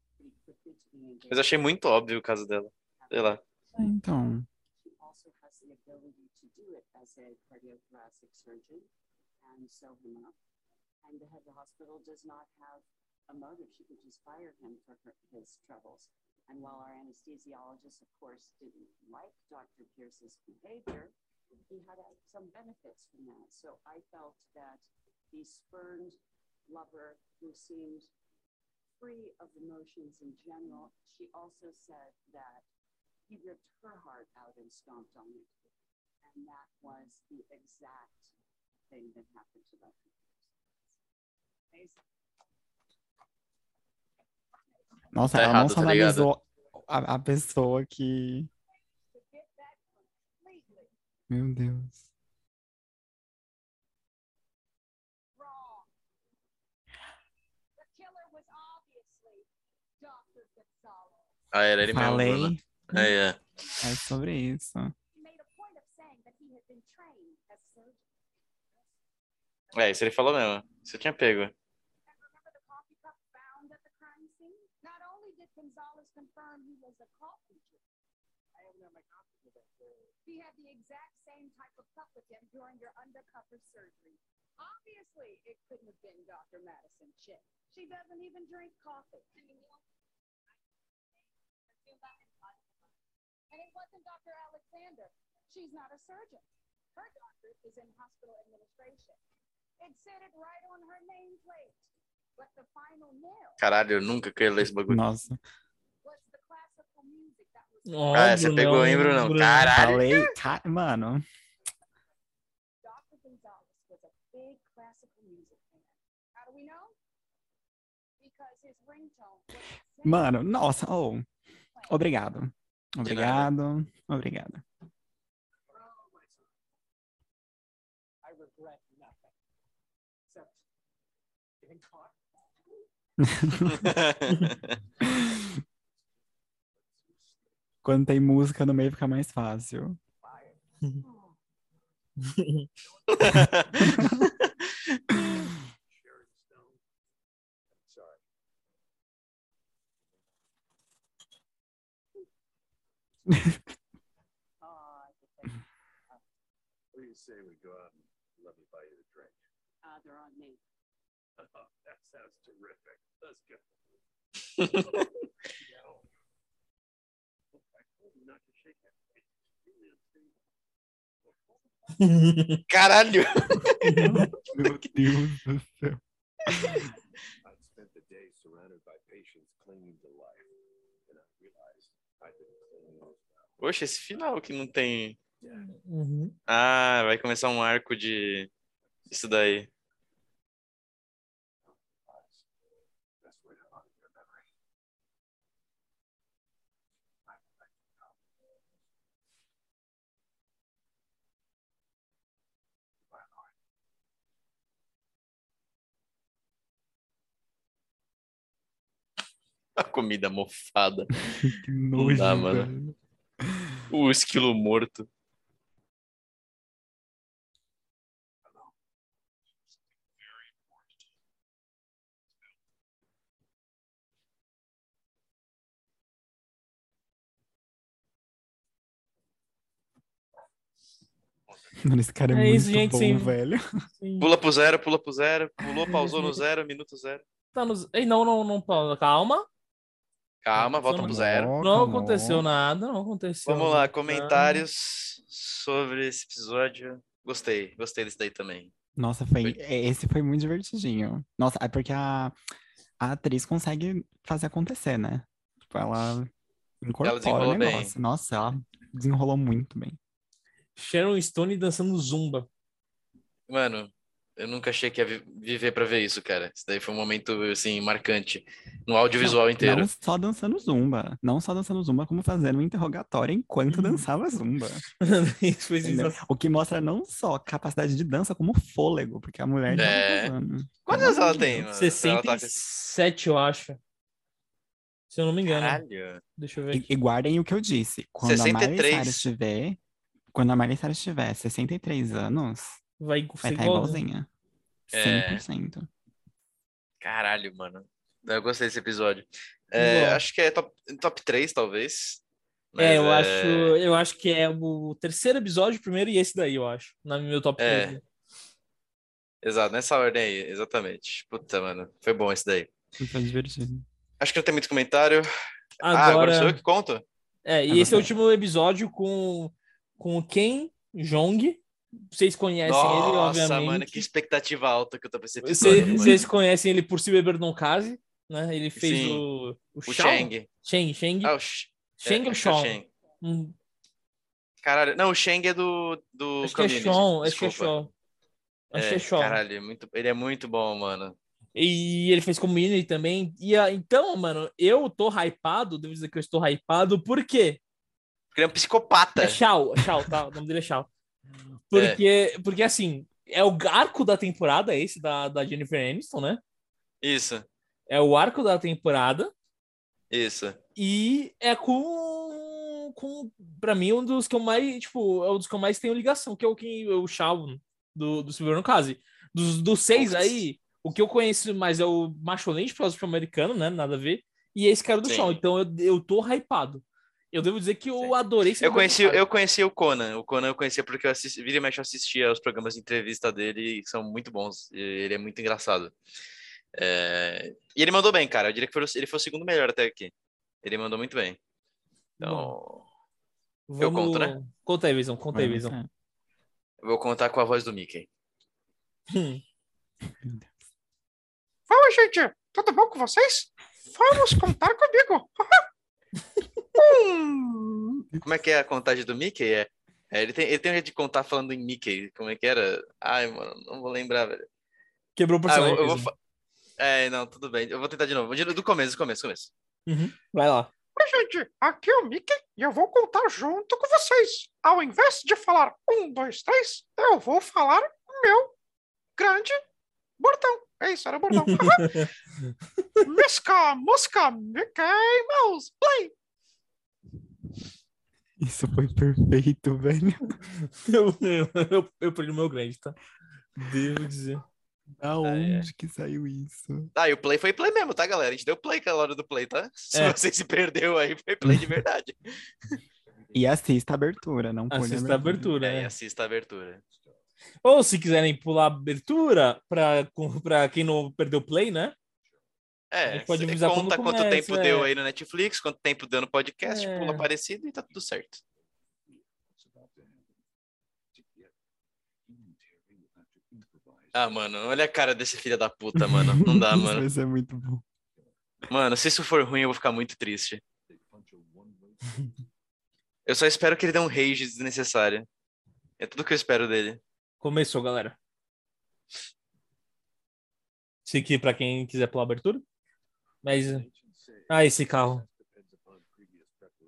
Mas achei muito óbvio o caso dela. Sei lá. É, Então, A motive. She could just fire him for her, his troubles. And while our anesthesiologist, of course, didn't like Dr. Pierce's behavior, he had uh, some benefits from that. So I felt that the spurned lover who seemed free of emotions in general, she also said that he ripped her heart out and stomped on it. And that was the exact thing that happened to Dr. Pierce. Nossa, Tá ela errado, não só tá analisou a, a pessoa que. Meu Deus. Ah, era ele mesmo, Bruna. Falei. É, é. É sobre isso. É, isso ele falou mesmo. Isso eu tinha pego. Type of cup with him during your undercover surgery. Obviously, it couldn't have been Dr. Madison Chick. She doesn't even drink coffee. And it wasn't Dr. Alexander. She's not a surgeon. Her doctorate is in hospital administration. It said it right on her nameplate. But the final nail Caralho, eu nunca queria ler esse bagulho. Nossa. was the classical music that was Ah, você pegou, hein, Brunão? Caralho. Falei. Ca- Mano. Mano, nossa. Oh. Obrigado. Obrigado. Obrigado. I regret nothing except getting caught. Quando tem música no meio fica mais fácil. Oh, I What do you say we go out and let me buy you a drink? uh, they're on me. Oh, that sounds terrific. Let's go. I told you not to shake that. Caralho! Meu Deus do céu. Poxa, esse final que não tem. Uhum. Ah, vai começar um arco de. Isso daí. A comida mofada. que nojo, não dá, mano. Velho. O esquilo morto. Mano, esse cara é, É muito isso, gente, bom, sim. velho. Sim. Pula pro zero, pula pro zero. Pulou, pausou no zero, minuto zero. Tá nos... Ei, não, não, não, pausa. calma. Calma, volta pro zero. Não aconteceu nada, não aconteceu. Vamos lá, nada. comentários sobre esse episódio. Gostei, gostei desse daí também. Nossa, foi, Foi. é, esse foi muito divertidinho. Nossa, é porque a, a atriz consegue fazer acontecer, né? Tipo, ela incorpora o desenrolou bem. negócio. Nossa, ela desenrolou muito bem. Sharon Stone dançando zumba. Mano, eu nunca achei que ia vi- viver pra ver isso, cara. Isso daí foi um momento, assim, marcante no audiovisual inteiro. Não só dançando zumba. Não só dançando zumba, como fazendo um interrogatório enquanto dançava zumba. O que mostra não só capacidade de dança, como fôlego, porque a mulher É. anos ela tem, mano? Ela tá com esse- 67, eu acho. Se eu não me engano. Caralho. Deixa eu ver. E, e guardem o que eu disse. Quando a Miley 63. Cyrus tiver. Quando a Miley Cyrus tiver 63 anos, Vai ser estar igual. igualzinha. É. 100%. Caralho, mano. Eu gostei desse episódio. É, acho que é top, top 3, talvez. É, eu acho, eu acho que é o terceiro episódio, primeiro e esse daí, eu acho. Na meu top É. 3. Exato, nessa ordem aí, exatamente. Puta, mano. Foi bom esse daí. Foi divertido. Acho que não tem muito comentário. Ah, agora sou eu que conto? É, e Agora esse é o último episódio com, com o Ken Jong. Vocês conhecem ele, Nossa, obviamente. mano, que expectativa alta que eu tô esse Vocês, conhecem ele por Se Beber Não Case, né? Ele fez Sim. o, o, O? Shang. Shang, Shang. Ah, o Sh- Shang é, ou é o? Shang. Hum, Caralho, não, o Shang é do, do acho que é Community, Shawn, acho que é. Shawn. Acho que é Shawn. Caralho, é muito, ele é muito bom, mano. E ele fez Community também. E então, mano, eu tô hypado, devo dizer que eu estou hypado, por quê? Porque ele é um psicopata. É Shao, é Shao, tá? O nome dele é Shao. Porque, porque assim, é o arco da temporada esse da, da Jennifer Aniston, né? Isso, É o arco da temporada isso. e é com, com para mim, um dos que eu mais, tipo, é um dos que eu mais tenho ligação, que é o, que, o Shao do, do Silver no Case. Dos, dos seis aí, o que eu conheço mais é o Macho Lynch, por causa do filme americano, né? Nada a ver. E esse cara do Sim. Então eu, eu tô hypado. Eu devo dizer que eu adorei esse Eu conheci, eu conheci o Conan. O Conan eu conhecia porque eu assisti, vira e mexe eu assistia aos programas de entrevista dele, que são muito bons. Ele é muito engraçado. É, E ele mandou bem, cara. Eu diria que foi ele foi o segundo melhor até aqui. Ele mandou muito bem. Então, eu conto, né? Conta aí, Visão. Conta aí, Visão. você. eu vou contar com a voz do Mickey. Fala, gente! Tudo bom com vocês? Vamos contar comigo! Hum, Como é que é a contagem do Mickey? É, é, ele, tem, ele tem um jeito de contar falando em Mickey. Como é que era? Ai, mano, não vou lembrar, velho. Quebrou o Ah, eu, personagem. eu vou. Fa- É, não, tudo bem. Eu vou tentar de novo. De- Do começo, do começo, do começo. Uhum. Vai lá. Oi, gente! Aqui é o Mickey e eu vou contar junto com vocês. Ao invés de falar um, dois, três, eu vou falar meu grande bordão. É isso, era bordão. Misca, mosca, Mickey Mouse, play! Isso foi perfeito, velho. Eu, eu, eu, eu perdi o meu grande, tá? Devo dizer. Da é. onde que saiu isso? Ah, e o play foi play mesmo, tá, galera? A gente deu play aquela hora do play, tá? Se É. você se perdeu aí, foi play de verdade. E assista a abertura, não pule Assista a abertura, É, né? assista a abertura. Ou se quiserem pular a abertura, pra, pra quem não perdeu play, né? É, pode você conta quanto começa, tempo é. deu aí no Netflix, quanto tempo deu no podcast, É. pula parecido e tá tudo certo. Ah, mano, olha a cara desse filho da puta, mano. Não dá, mano. vai ser muito bom. Mano, se isso for ruim, eu vou ficar muito triste. Eu só espero que ele dê um rage desnecessário. É tudo que eu espero dele. Começou, galera. Esse aqui, pra quem quiser pular a abertura. Mas. Ah, esse carro.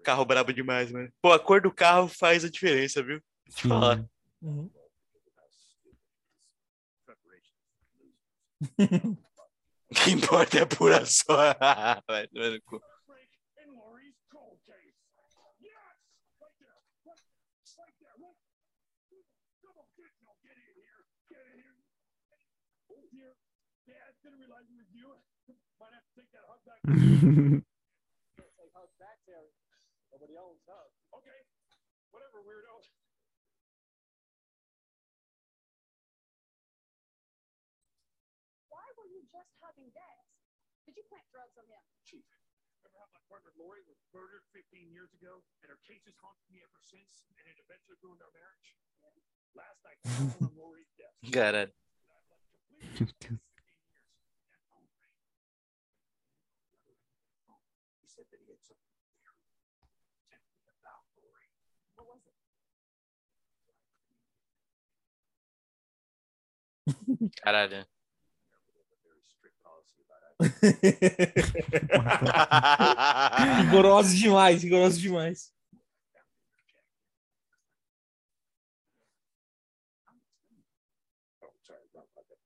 Carro brabo demais, mano. Pô, a cor do carro faz a diferença, viu? Deixa eu Sim. falar. Uhum. O que importa é a pura só. Vai just hugging Dex? Did you plant drugs on him? Chief, remember how my partner Lori was murdered 15 years ago, and her case has haunted me ever since, and it eventually ruined our marriage? Last night, I was on Lori's desk. Cara, Meu caralho. Rigoroso demais, rigoroso demais. Oh, sorry, wrong button.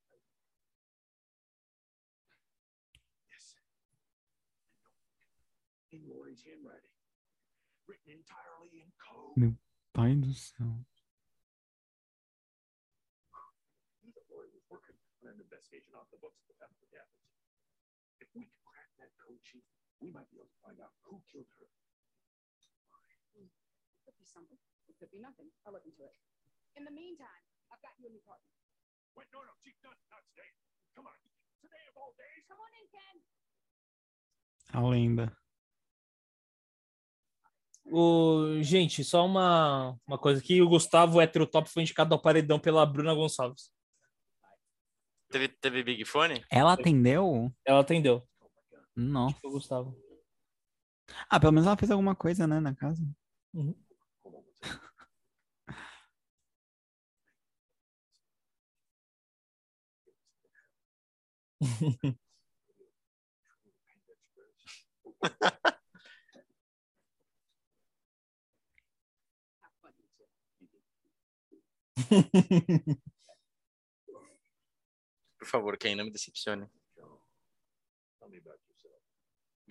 Yes. In Lori's handwriting, written entirely in code. Meu pai do céu. knew that Lori was working on an investigation off the books at the time of the death. If we can Chief, we might be able to find out who killed her. Could be something. It could be nothing. I'll look into it. In the meantime, I've got you a new partner. Wait, no, no, Chief, not, not today. Come on. Today of all days. Come on in, Ken. A lenda. O, gente, só uma, uma coisa aqui. O Gustavo Heterotop foi indicado ao paredão pela Bruna Gonçalves. Teve, teve Big Fone? Ela atendeu? Ela atendeu. Nossa. O Gustavo. Ah, pelo menos ela fez alguma coisa, né, na casa. Uhum. Por favor, quem não me decepcione. Tell me about yourself.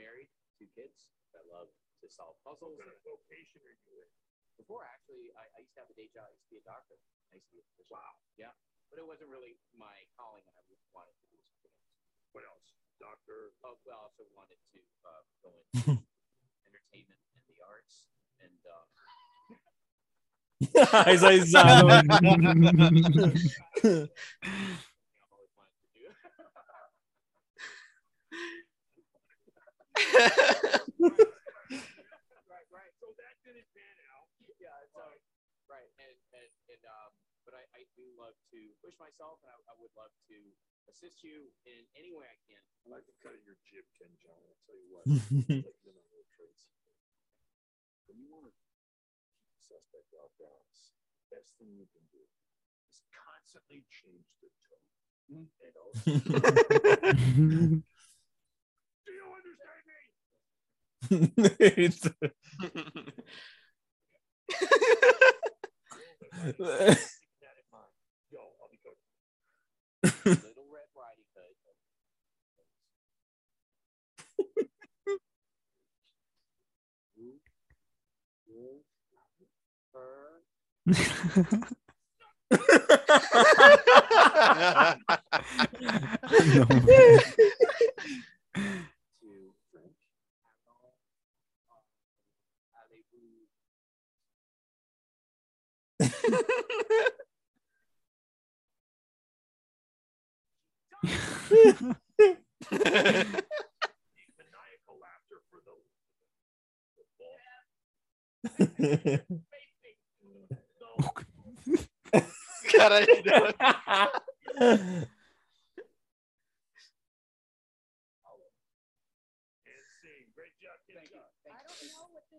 Married, two kids that love to solve What puzzles. kind of vocation are you in? Before, actually, I, I used to have a day job. I used to be a doctor. I used to be a physician. Wow. Yeah. But it wasn't really my calling, and I wanted to do something else. What else? Doctor? Oh, well, I also wanted to uh, go into entertainment and the arts. And uh, Essa risada, mano. thing I've always wanted to do. right, right. So that didn't pan out. Yeah, so right, and and, and um, but I, I do love to push myself, and I, I would love to assist you in any way I can. I like the cut of your jib, Ken John. I'll tell you what. like the number of traits. When you want to keep the suspect off balance, best thing you can do is constantly change the tone. And also, Keep that in mind. Yo, I'll be good. Little Red Riding Hood. Who is her Não, to French? Allons, uh, allez-vous Maniacal laughter for the, the ball. No. Caralho. And scene. Great job, Ken John. I don't know what this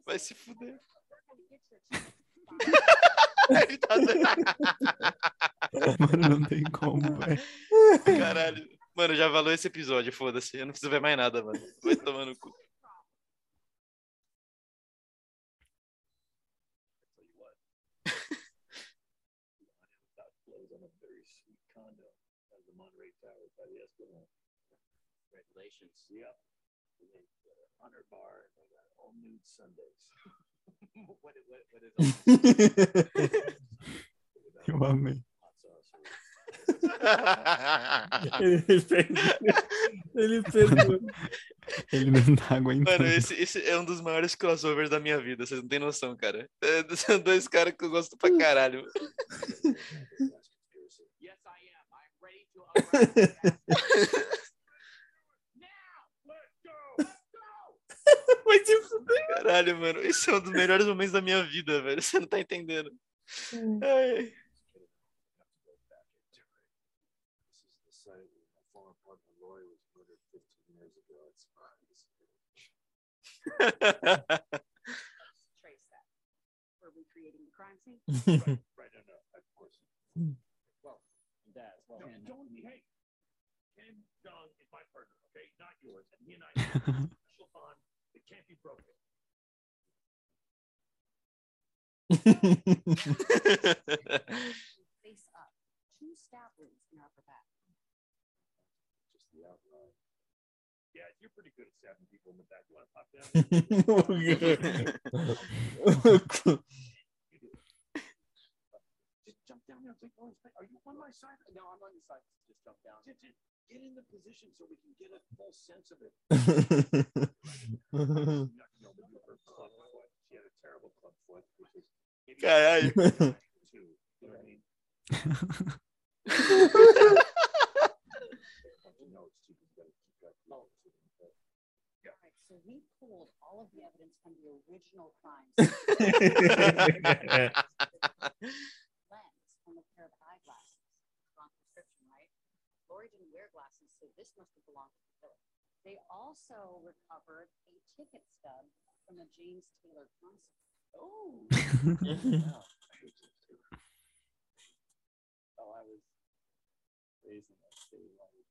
Vai is. se fuder. Ele tá mano, não tem como, velho. Caralho. Mano, já valeu esse episódio, foda-se. Eu não preciso ver mais nada, mano. Vai tomar no cu. tell you what. That blows on a very sweet condo out of the Monterey Towers by the Esplanade. Congratulations. Yep. They got a Hunter bar and they got all nude Sundays. What, what, what is Eu amei. Ele perdeu. Ele perdeu. Ele não tá aguentando. Mano, esse, esse é um dos maiores crossovers da minha vida, vocês não têm noção, cara. É, São dois caras que eu gosto pra caralho. Yes, I am. I'm ready to unravel that. Vai se fuder. Caralho, mano. Esse é um dos melhores momentos da minha vida, velho. Você não tá entendendo. Ai. Broken. Face up. Two stab wounds in upper back. Just the outline. Yeah, you're pretty good at stabbing people in the back. To pop down? Just jump down there. Are you on my side? No, I'm on your side. Just jump down. Just- just Get in the position so we can get a full sense of it. Caralho. Not know that you her club foot. She had a terrible club foot, which is maybe Caralho. two. You know what I mean? You know it's two, 'cause you gotta keep track of the other two. All right, so we pulled all of the evidence from the original crime this must have belonged to the killer. They also recovered a ticket stub from the James Taylor concert. Oh. Oh, I was raised in that state. while we-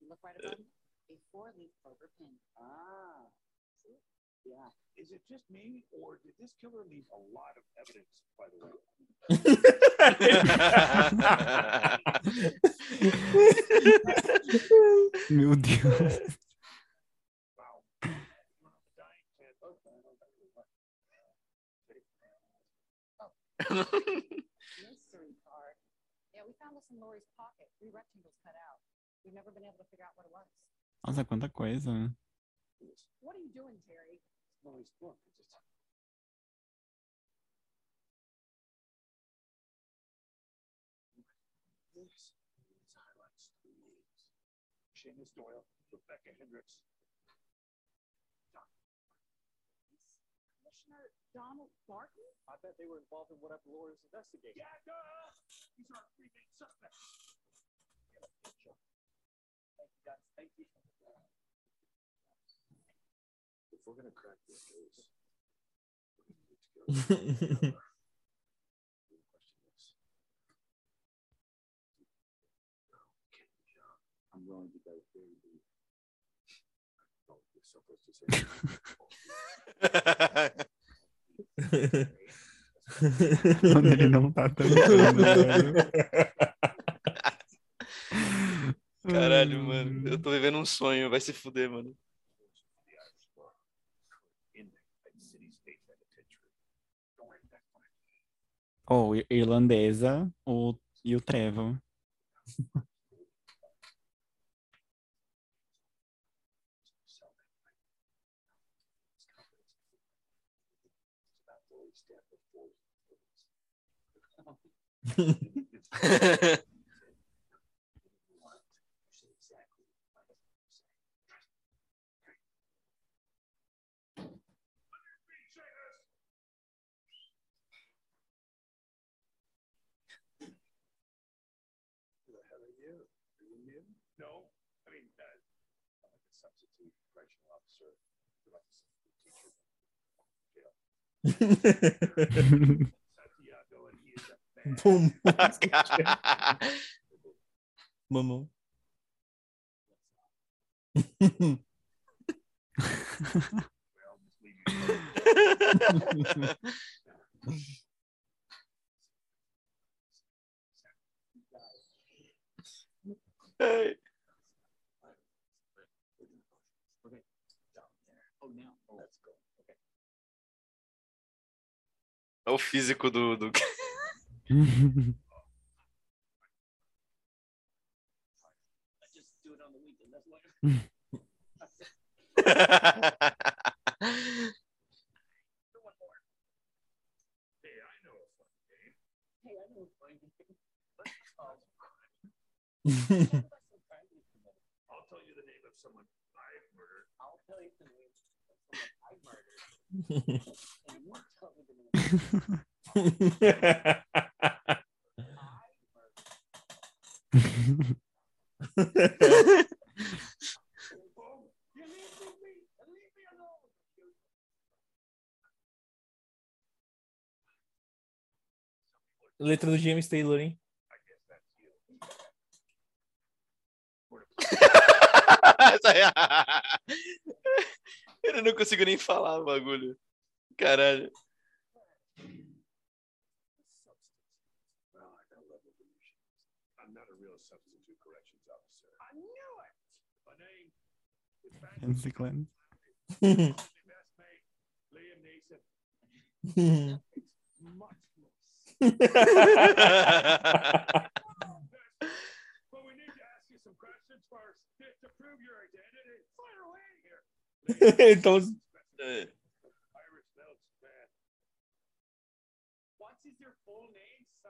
You look right above it, a four-leaf clover pin. Ah. see? Yeah. Is it just me, or did this killer leave a lot of evidence, by the way? Meu Deus. Wow. Dying cat. Mystery card. Yeah, we found this in Lori's pocket. Three rectangles cut out. We've never been able to figure out what it was. Nossa, quanta coisa. What are you doing, Terry? Lori's book. It just This is highlights three names. Seamus Doyle, Rebecca Hendricks. Commissioner Donald Barton? I bet they were involved in whatever Laura's investigating. Yeah, duh! These are our three main suspects. Thank you, guys. Thank you. If we're gonna crack this case, we're need to Jeong, I'm willing to go very deep. Oh, you're supposed to say. Ele não tá tancando, velho. Caralho, mano. Eu tô vivendo um sonho, vai se fuder, mano. the Irish law. In the city state penitentiary. Don't worry, that's fine. Ou ir- irlandesa o, e o Trevor. Boom. Oh, Momo. hey. Olha o físico do. do... Letra do James Taylor, hein? Eu não consigo nem falar o bagulho. Caralho. Well, I got love evolution. I'm not a real substitute corrections officer. I knew it. My name is Fancy Clan. my best mate, Liam Neeson. Much more. We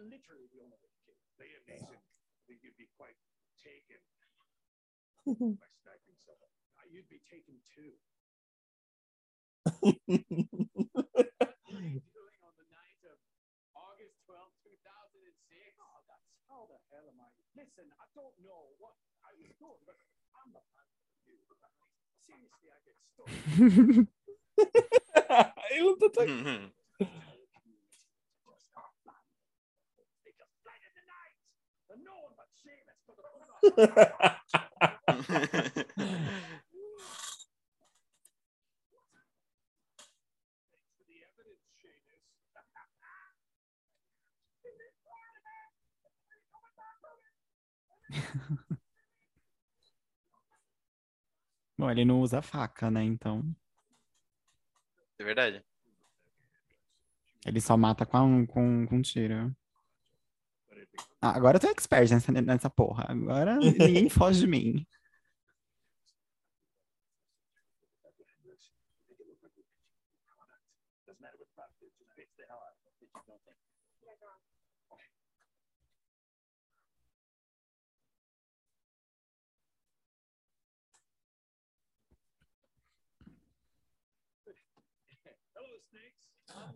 Literally the only way to kill. Liam Neeson, I think you'd be quite taken by sniping someone. Uh, You'd be taken too. Doing on the night of August twelfth, two 2006. Oh, that's how the hell am I? Listen, I don't know what I was doing, but I'm the man for you. Seriously, I get stuck. eu não tô tão- Bom, ele não usa faca, né? Então, É verdade. ele só mata com, com, com tiro. Ah, agora eu tô expert nessa, nessa porra. Agora ninguém foge de mim.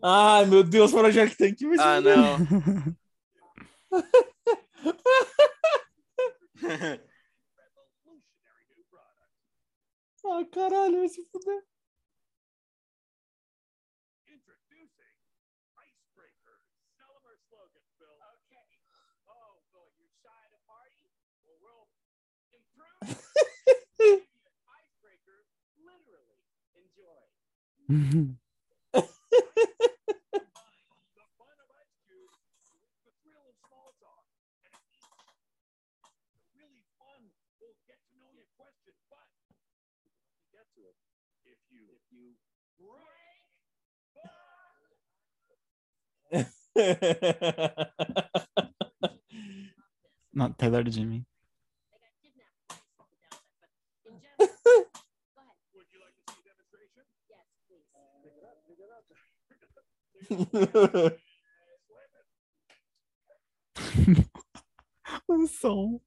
Ai, meu Deus, Project Tank. mas- Ah, não. Revolutionary new product. Ah, caralho, vai se fuder. Introducing Icebreaker. Sell 'em our slogan, Phil. Okay. Oh, boy, you're shy at a party? Well, we'll improve. Icebreaker, literally. Enjoy. The fun of Ice Cube with the thrill of small talk. And it's really fun. We'll get to know your question, but you get to it if you if you break. Não, Taylor Jimmy. They got kidnapped. Nice with the downside, but in general, go ahead. Would you like to see a demonstration?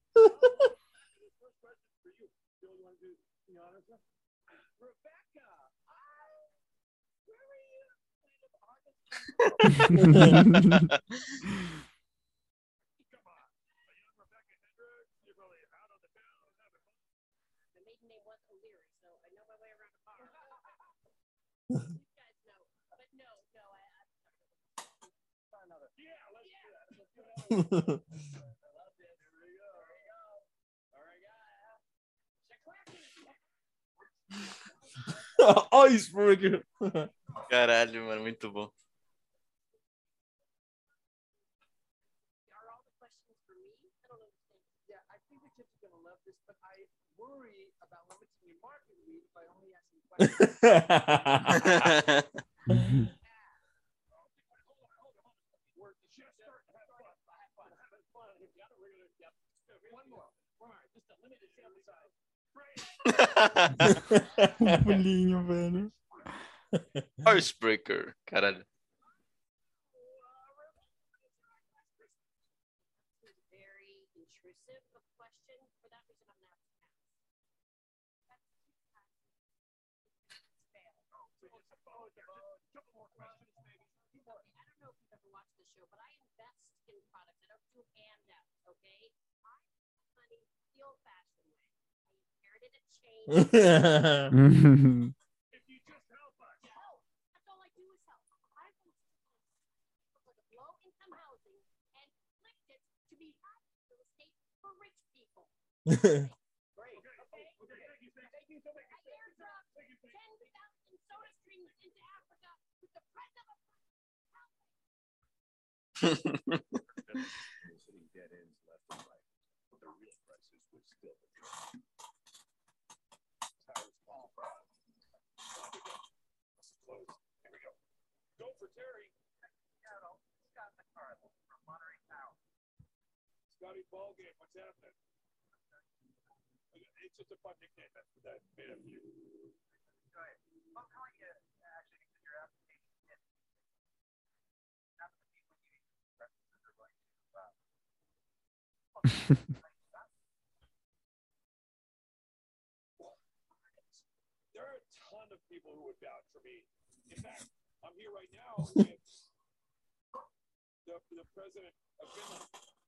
Olha isso, Caralho, mano, muito bom. Um pulinho, velho. Icebreaker, caralho. The old-fashioned way. I inherited a chain. If you just help us. help. That's all I do is help. I went to people with low-income housing and flipped it to be real estate for rich people. Great. Okay. Okay. Thank you. Thank you. so much. I airdropped 10,000 soda streams into Africa with the price of a Hitting dead ends left and right. But the real crisis was still the truth. Tires fall. Off we go. Close. Here we go. Go for Terry. Seattle, Scott McCarthy from Monterey Town. Scotty Ballgame. What's happening? It's just a fun nickname that, that made up you. Go ahead. I'm you actually because your application is not the people you references are going to uh, There are a ton of people who would vouch for me. In fact, I'm here right now with the, the president of Finland.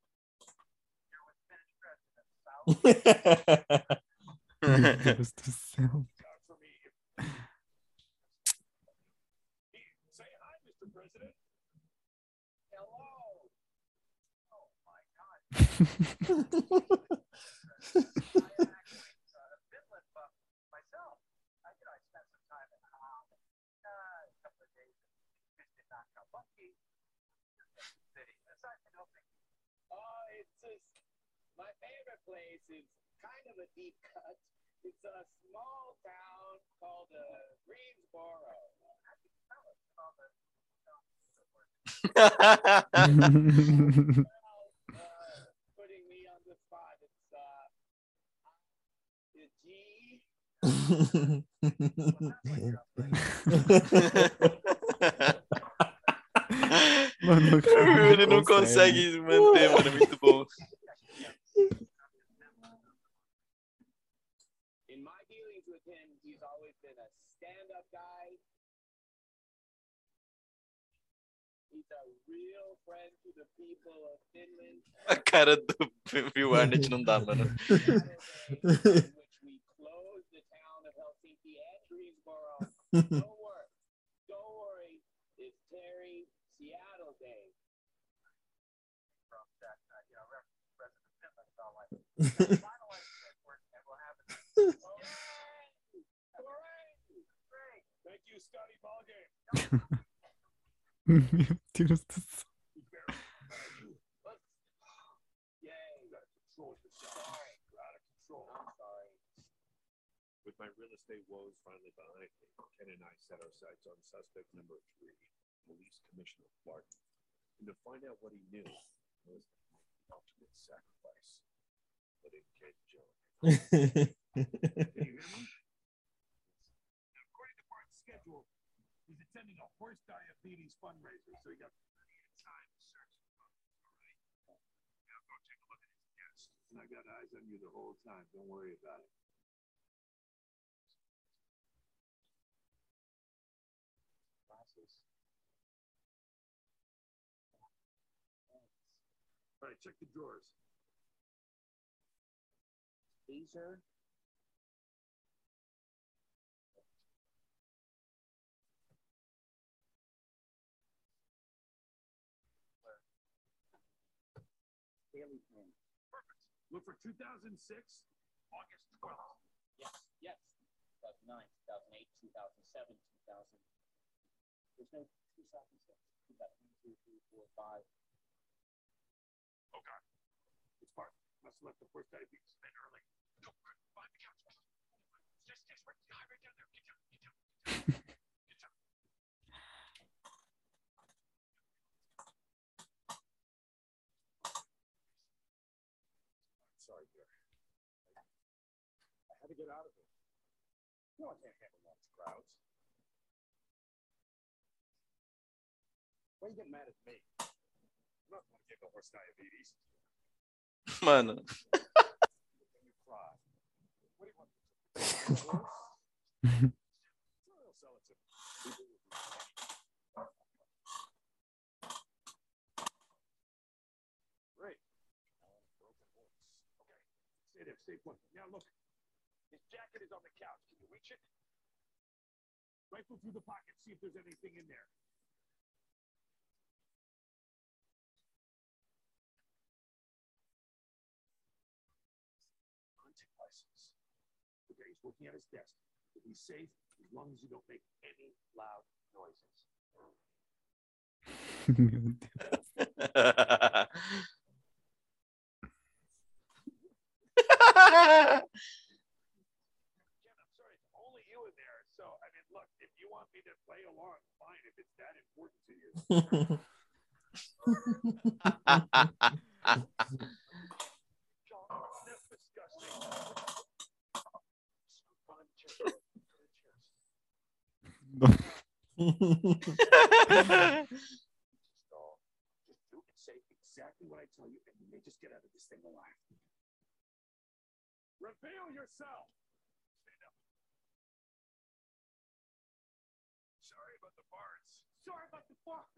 You're with Finnish president South. Meu my God. I am actually uh, a Finland buff myself. I, you know, I spent some time in Holland, uh, a couple of days in Houston, Knockoubucky, city. Aside from helping Oh, it's just my favorite place is kind of a deep cut. It's a small town called uh, Greensboro. all the Uh, putting me on the spot. It's uh, the G. Mano, o cara Ele não consegue manter, mano, é muito bom. In my dealings with him, he's always been a stand-up guy. He's a real friend to the people of Finland. A cara do Bill Arnett não dá, mano. Which we closed the town of Helsinki and Greensboro. Don't worry, don't worry. It's Terry Seattle Day. from that, uh, you know, reference to President Finland and all like that. Finalize the paperwork and we'll have it. Yay! Hooray! Great. Thank you, Scotty Ballgame. Meu Deus do céu. Let's... Yay! You gotta control yourself. Sorry. You're out of control. I'm sorry. With my real estate woes finally behind me, Ken and I set our sights on suspect number three, Police Commissioner Barton. And to find out what he knew was the ultimate sacrifice. But it can't joke. Can you hear me? Now, according to Barton's schedule, he's attending a horse diabetes fundraiser, so you got plenty of time to search for all right? Now go take a look at his desk. And I got eyes on you the whole time. Don't worry about it. Glasses. All right, check the drawers. Taser. daily plan. Perfect. Look for 2006, August 12th. Yes, yes. 2009, 2008, 2007, 2000. There's no 2006. 2002, 3, 4, 5. Oh, God. It's Bart. Must have left the first diabetes in early. Sorry, dear. I had to get out of here. No one can't handle large crowds. Why are you get mad at me? I'm not going to get no horse diabetes. Mano. You cry. What do you want? Sure, I'll sell it to people who do Great. Broken horse. Okay. Stay there. Stay put. Now look. His jacket is on the couch. Can you reach it? Rifle through the pocket. See if there's anything in there. Hunting license. Okay, working at his desk. He's safe as long as you don't make any loud noises. Meu Deus. I'm sorry, it's only you in there. So, I mean, look, if you want me to play along, fine. If it's that important to you. John, that's disgusting. Find the chair. Find the chairs. So, just do and say exactly what I tell you, and you may just get out of this thing alive. Reveal yourself. Stand up. Sorry about the bards. Sorry about the bards.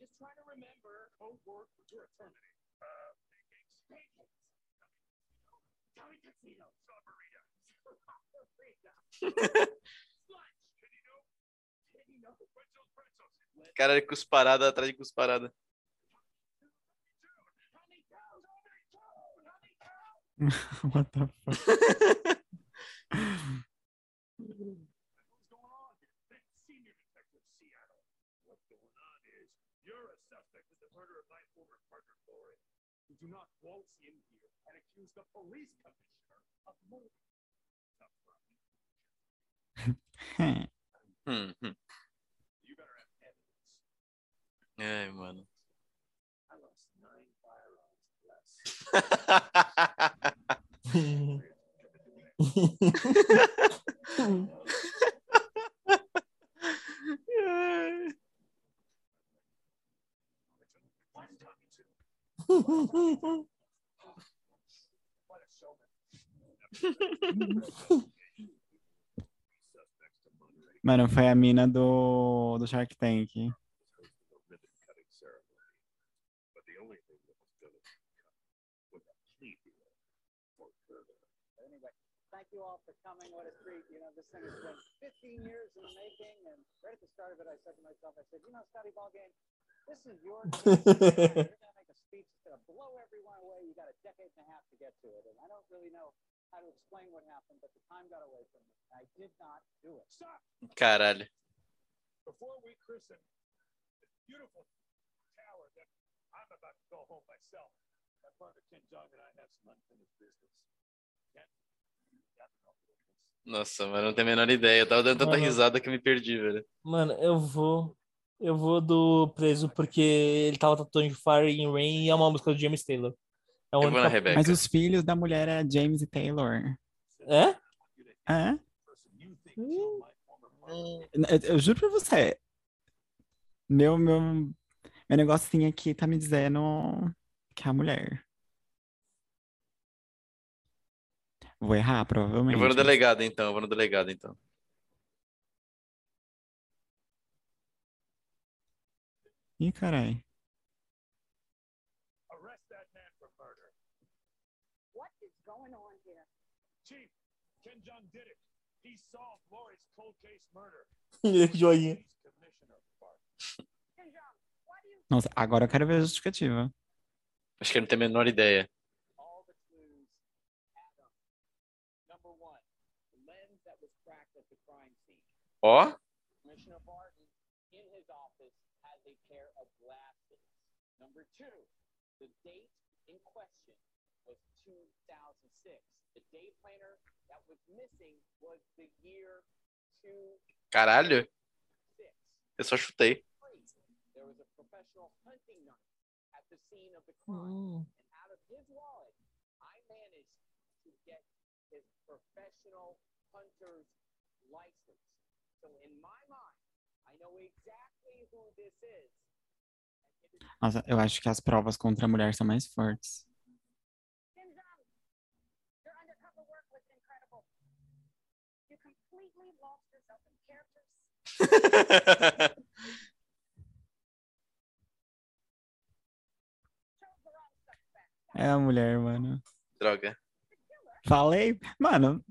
just trying to remember. Code word for you're a Terminator. Uh, pancakes. Pancakes. Tommy Tuxedo. Sabarita. Sabarita. Lunch. Can you know? Can you know? Pretzels, pretzels. Cara de cusparada atrás de cusparada. What the fuck? do not waltz in here and accuse the police commissioner of murder. Hmm, hmm. Tough problem. Hum. Hum, hum. You better have evidence. Ai, mano. I lost nine firearms less. Why Mano, foi a mina do, do Shark Tank. thank you all for coming. What a treat. You know, this thing has been 15 years in the making. And right at the start of it, I said to myself, I said, you know, Scotty Ballgame, this is your blow everyone away. You got a decade and a half to get to it. And I don't really know how to explain what happened, but the time got away from me. I did not do it. Stop! Caralho. Before we christen this beautiful tower that I'm about to go home myself, my partner Ken Jong and I have some unfinished business. Ken, Nossa, mano, não tenho a menor ideia. Eu tava dando tanta Mano. risada que eu me perdi, velho. Mano, eu vou. Eu vou do preso porque ele tava tatuando Fire in Rain e é uma música do James Taylor. É Eu vou na Rebeca. Mas os filhos da mulher é James e Taylor. É? É? Hum, Eu, eu juro pra você. Meu, meu, meu negocinho aqui tá me dizendo que é a mulher. Vou errar, provavelmente. Eu vou no delegado, então. Eu vou no delegado, então. Ih, carai. Arrest that man for murder. What is going on here? Chief, Ken Jong did it. He solved Lori's cold case murder. Joinha. Nossa, agora eu quero ver a justificativa. Acho que eu não tenho a menor ideia. All the clues add up. Number one, the lens that was cracked at the crime scene. Ó, Commissioner Barton, in his office, has a pair of glasses. Number two, the date in question was 2006. The day planner that was missing was the year 2006. caralho. Eu só chutei. Three, there was a professional hunting knife at the scene of the crime. Hum. And out of his wallet, I managed to get his professional hunter's license. So in my mind, I know exactly who this is. And it is Nossa, eu acho que as provas contra a mulher são mais fortes. Kinjong, your undercover work was incredible. You completely lost yourself in characters. Chose the wrong suspect. É a mulher, mano. Droga. Falei? Mano,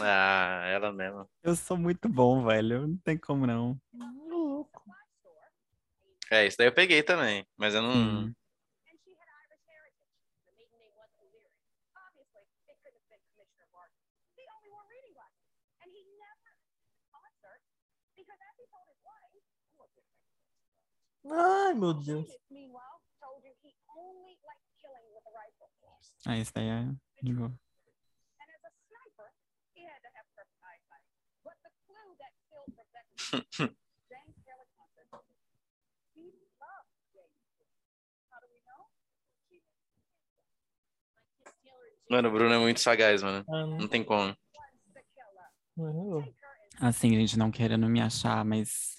Ah, ela mesma. eu sou muito bom, velho. Não tem como não. É, isso daí eu peguei também. Mas eu não. Hum. And she had Irish heritage. The maiden name wasn't O'Leary. Obviously, it couldn't have been Commissioner Barton. He only wore reading glasses. And he never concert because as he told his wife, Ai, meu Deus. Davis, meanwhile, told you he only liked killing with a rifle. Ah, isso daí é de boa. And as a sniper, he had to have perfect eyesight. But the clue that killed Rebecca James Taylor Concert, he loved James. How do we know? She like Miss Taylor and Mano, o Bruno é muito sagaz, mano. Ah, não. Não tem como. Assim, gente, não querendo me achar, mas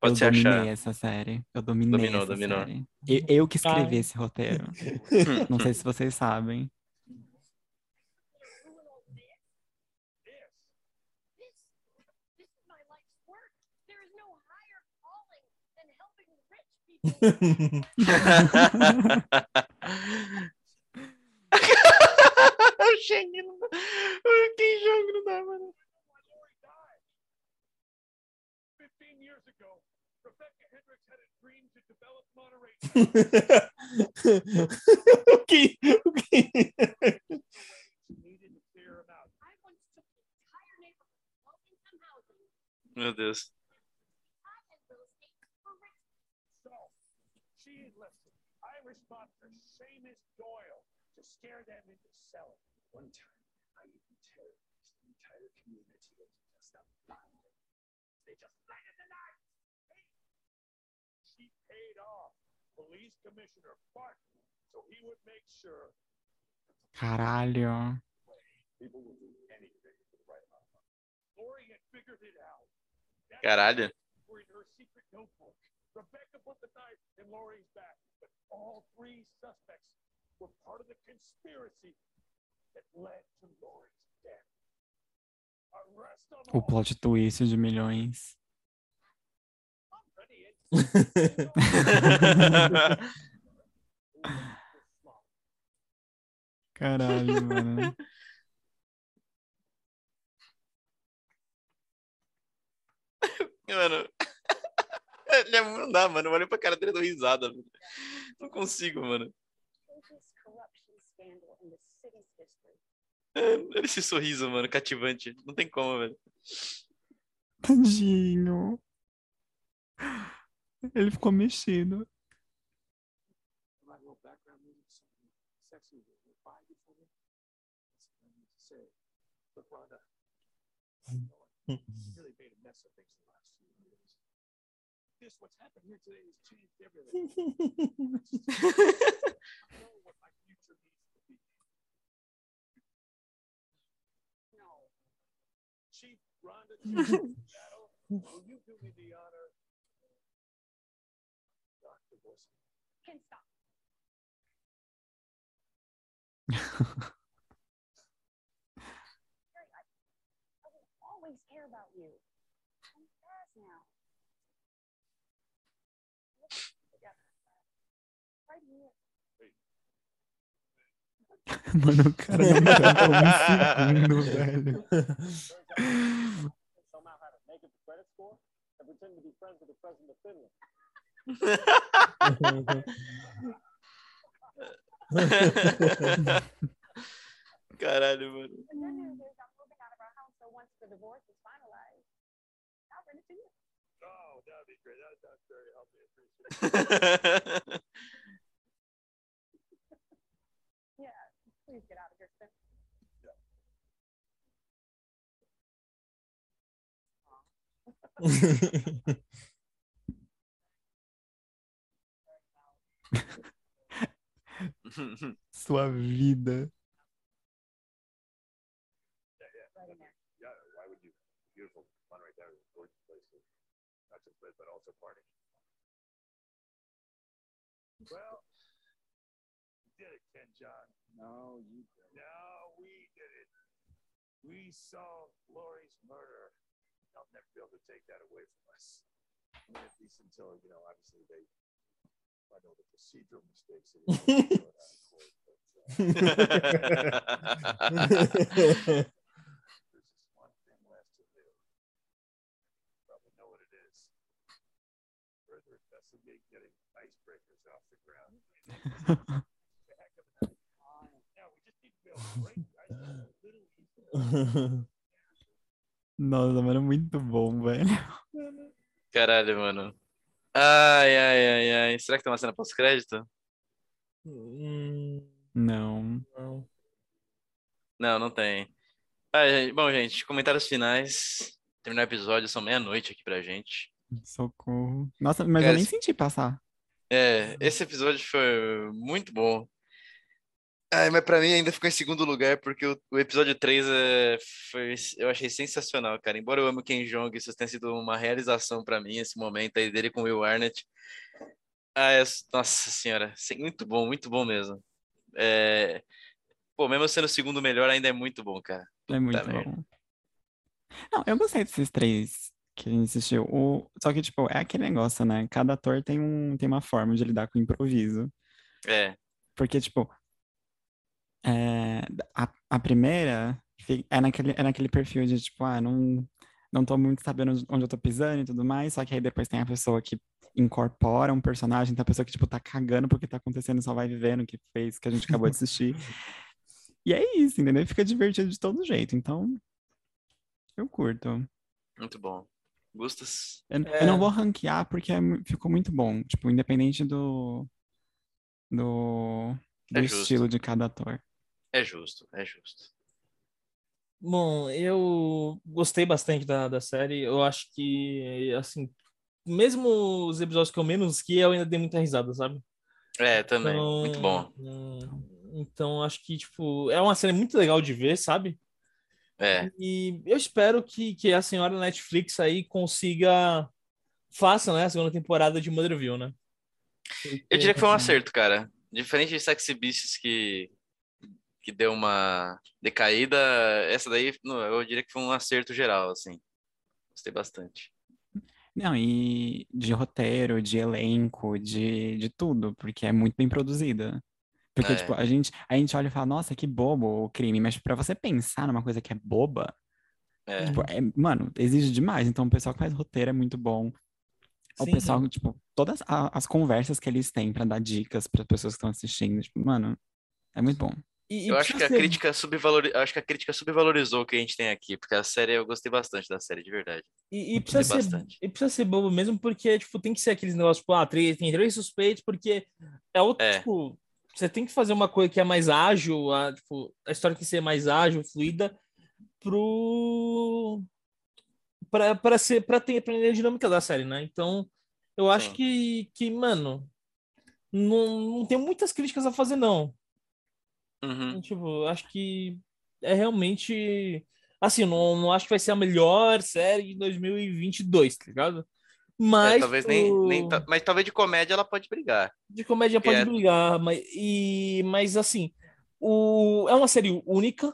Pode eu se dominei achar. essa série. Eu dominei Dominou, essa dominou. série. Eu, eu que escrevi Ah. esse roteiro. Não sei se vocês sabem. Yes. this. This is my life's work. There is no higher calling than helping rich people. o Shang não dá. Quem joga não dá, mano. Why Lori died. Fifteen years ago, Rebecca Hendricks had a dream to develop Monterey. o que? O que? She needed to clear him out. I once took the entire neighborhood, low-income housing, Meu Deus. I had real estate for rich So, she enlisted Irish mobster Seamus Doyle to scare them into selling. One time, I even terrorized the entire community with just a bomb. They just lighted the night. She paid off Police Commissioner Barton so he would make sure Caralho. people would do anything for the right amount of money. Lori had figured it out. That's Caralho. were in her secret notebook. Rebecca put the knife in Lori's back, but all three suspects were part of the conspiracy that led to Lori's death. O plot twist de milhões. Caralho, mano. Mano. Ele é- Não dá, mano. Eu olhei pra cara dele e dou risada. mano. Não consigo, mano. Olha esse sorriso, mano, cativante. Não tem como, velho. Tadinho. Ele ficou mexido. will you do me the honor? Dr. Wilson. Can stop. Harry, I, I will always care about you. I'm fast now. Together. Right here. Mano, o cara não me segundo, velho. somehow had a negative credit score and pretend to be friends with the president of Finland. Caralho, mano. The good news is I'm moving out of our house, so once the divorce is finalized, I'll rent it to you. Oh, that'd be great. That, that's very helpful. I appreciate it. Yeah, please get out of here, Spencer. Sua vida. Right in there. Yeah, why would you? Beautiful fun right there. Gorgeous place. to Not just live, but also party. Well, you did it, Ken John. No, we did it. We solved Lori's murder. They'll never be able to take that away from us. I mean, at least until, you know, obviously they find all the procedural mistakes that Nossa, mano, muito bom, velho. Caralho, mano. Ai, ai, ai, ai. Será que tem uma cena pós-crédito? Hum, Não. não. Não, não tem. Ah, gente, bom, gente, comentários finais. Terminar o episódio, são meia-noite aqui pra gente. Socorro. Nossa, mas eu nem esse- senti passar. É, esse episódio foi muito bom. Ai, mas pra mim ainda ficou em segundo lugar, porque o, o episódio 3 é, foi, eu achei sensacional, cara. Embora eu ame o Ken Jeong, isso tenha sido uma realização pra mim, esse momento aí dele com o Will Arnett. Ah, é- nossa senhora, muito bom, muito bom mesmo. É, pô, mesmo sendo o segundo melhor, ainda é muito bom, cara. É muito bom. Não, eu gostei desses três que a gente assistiu. O... Só que, tipo, é aquele negócio, né? Cada ator tem, um... tem uma forma de lidar com o improviso. É, Porque, tipo, é, a, a primeira é naquele, é naquele perfil de, tipo, ah, não, não tô muito sabendo onde eu tô pisando e tudo mais, só que aí depois tem a pessoa que incorpora um personagem, tem a pessoa que, tipo, tá cagando porque tá acontecendo, só vai vivendo o que fez, que a gente acabou de assistir. E é isso, entendeu? Fica divertido de todo jeito, então eu curto. muito bom. Gustas? Eu, eu É. não vou ranquear porque é ficou muito bom, tipo, independente do, do, do É estilo de cada ator. É justo, é justo. Bom, eu gostei bastante da, da série. Eu acho que, assim, mesmo os episódios que eu menos que eu ainda dei muita risada, sabe? É, também, muito bom. Então, então, acho que, tipo, é uma série muito legal de ver, sabe? É, E eu espero que, que a senhora Netflix aí consiga. Faça, né, a segunda temporada de Motherville, né? eu diria que foi um acerto, cara. Diferente de Sexy Beasts que, que deu uma decaída, essa daí não, eu diria que foi um acerto geral, assim. Gostei bastante. Não, e de roteiro, de elenco, de, de tudo, porque é muito bem produzida. Porque, É. tipo, a gente, a gente olha e fala, nossa, que bobo o crime, mas pra você pensar numa coisa que é boba, É, tipo, é, mano, exige demais. Então, o pessoal que faz roteiro é muito bom. O Sim. pessoal, tipo, todas a- as conversas que eles têm pra dar dicas para pessoas que estão assistindo, tipo, mano, é muito bom. E, eu acho que precisa a ser- crítica subvalori... acho que a crítica subvalorizou o que a gente tem aqui, porque a série eu gostei bastante da série, de verdade. E, e precisa ser, bastante. e precisa ser bobo mesmo, porque, tipo, tem que ser aqueles negócios, tipo, ah, três, tem três suspeitos, porque é outro, É. tipo, você tem que fazer uma coisa que é mais ágil, a, tipo, a história tem que ser mais ágil, fluida, pro. Pra, pra, ser, pra ter aprender a dinâmica da série, né? Então, eu acho Sim. que, que, mano, não, não tem muitas críticas a fazer, não. Uhum. Tipo, eu acho que é realmente. Assim, não, não acho que vai ser a melhor série de 2022, tá ligado? Mas. É, talvez nem, o- nem ta- Mas talvez de comédia ela pode brigar. De comédia pode é- brigar, mas, e, mas assim, o, é uma série única,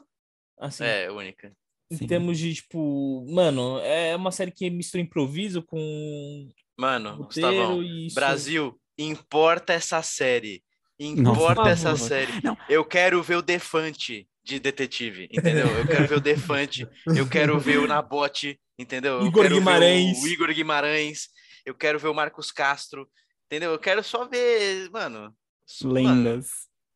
assim, É, única. em Sim. termos de, tipo, mano, é uma série que mistura improviso com Mano, Gustavão. Brasil, importa essa série. Nossa, Importa por essa série. Não. Eu quero ver o Defante de detetive, entendeu? Eu quero ver o Defante, eu quero ver o Nabote, entendeu? Eu Igor Guimarães. o Igor Guimarães, eu quero ver o Marcos Castro, entendeu? Eu quero só ver, mano. s- mano, Lendas.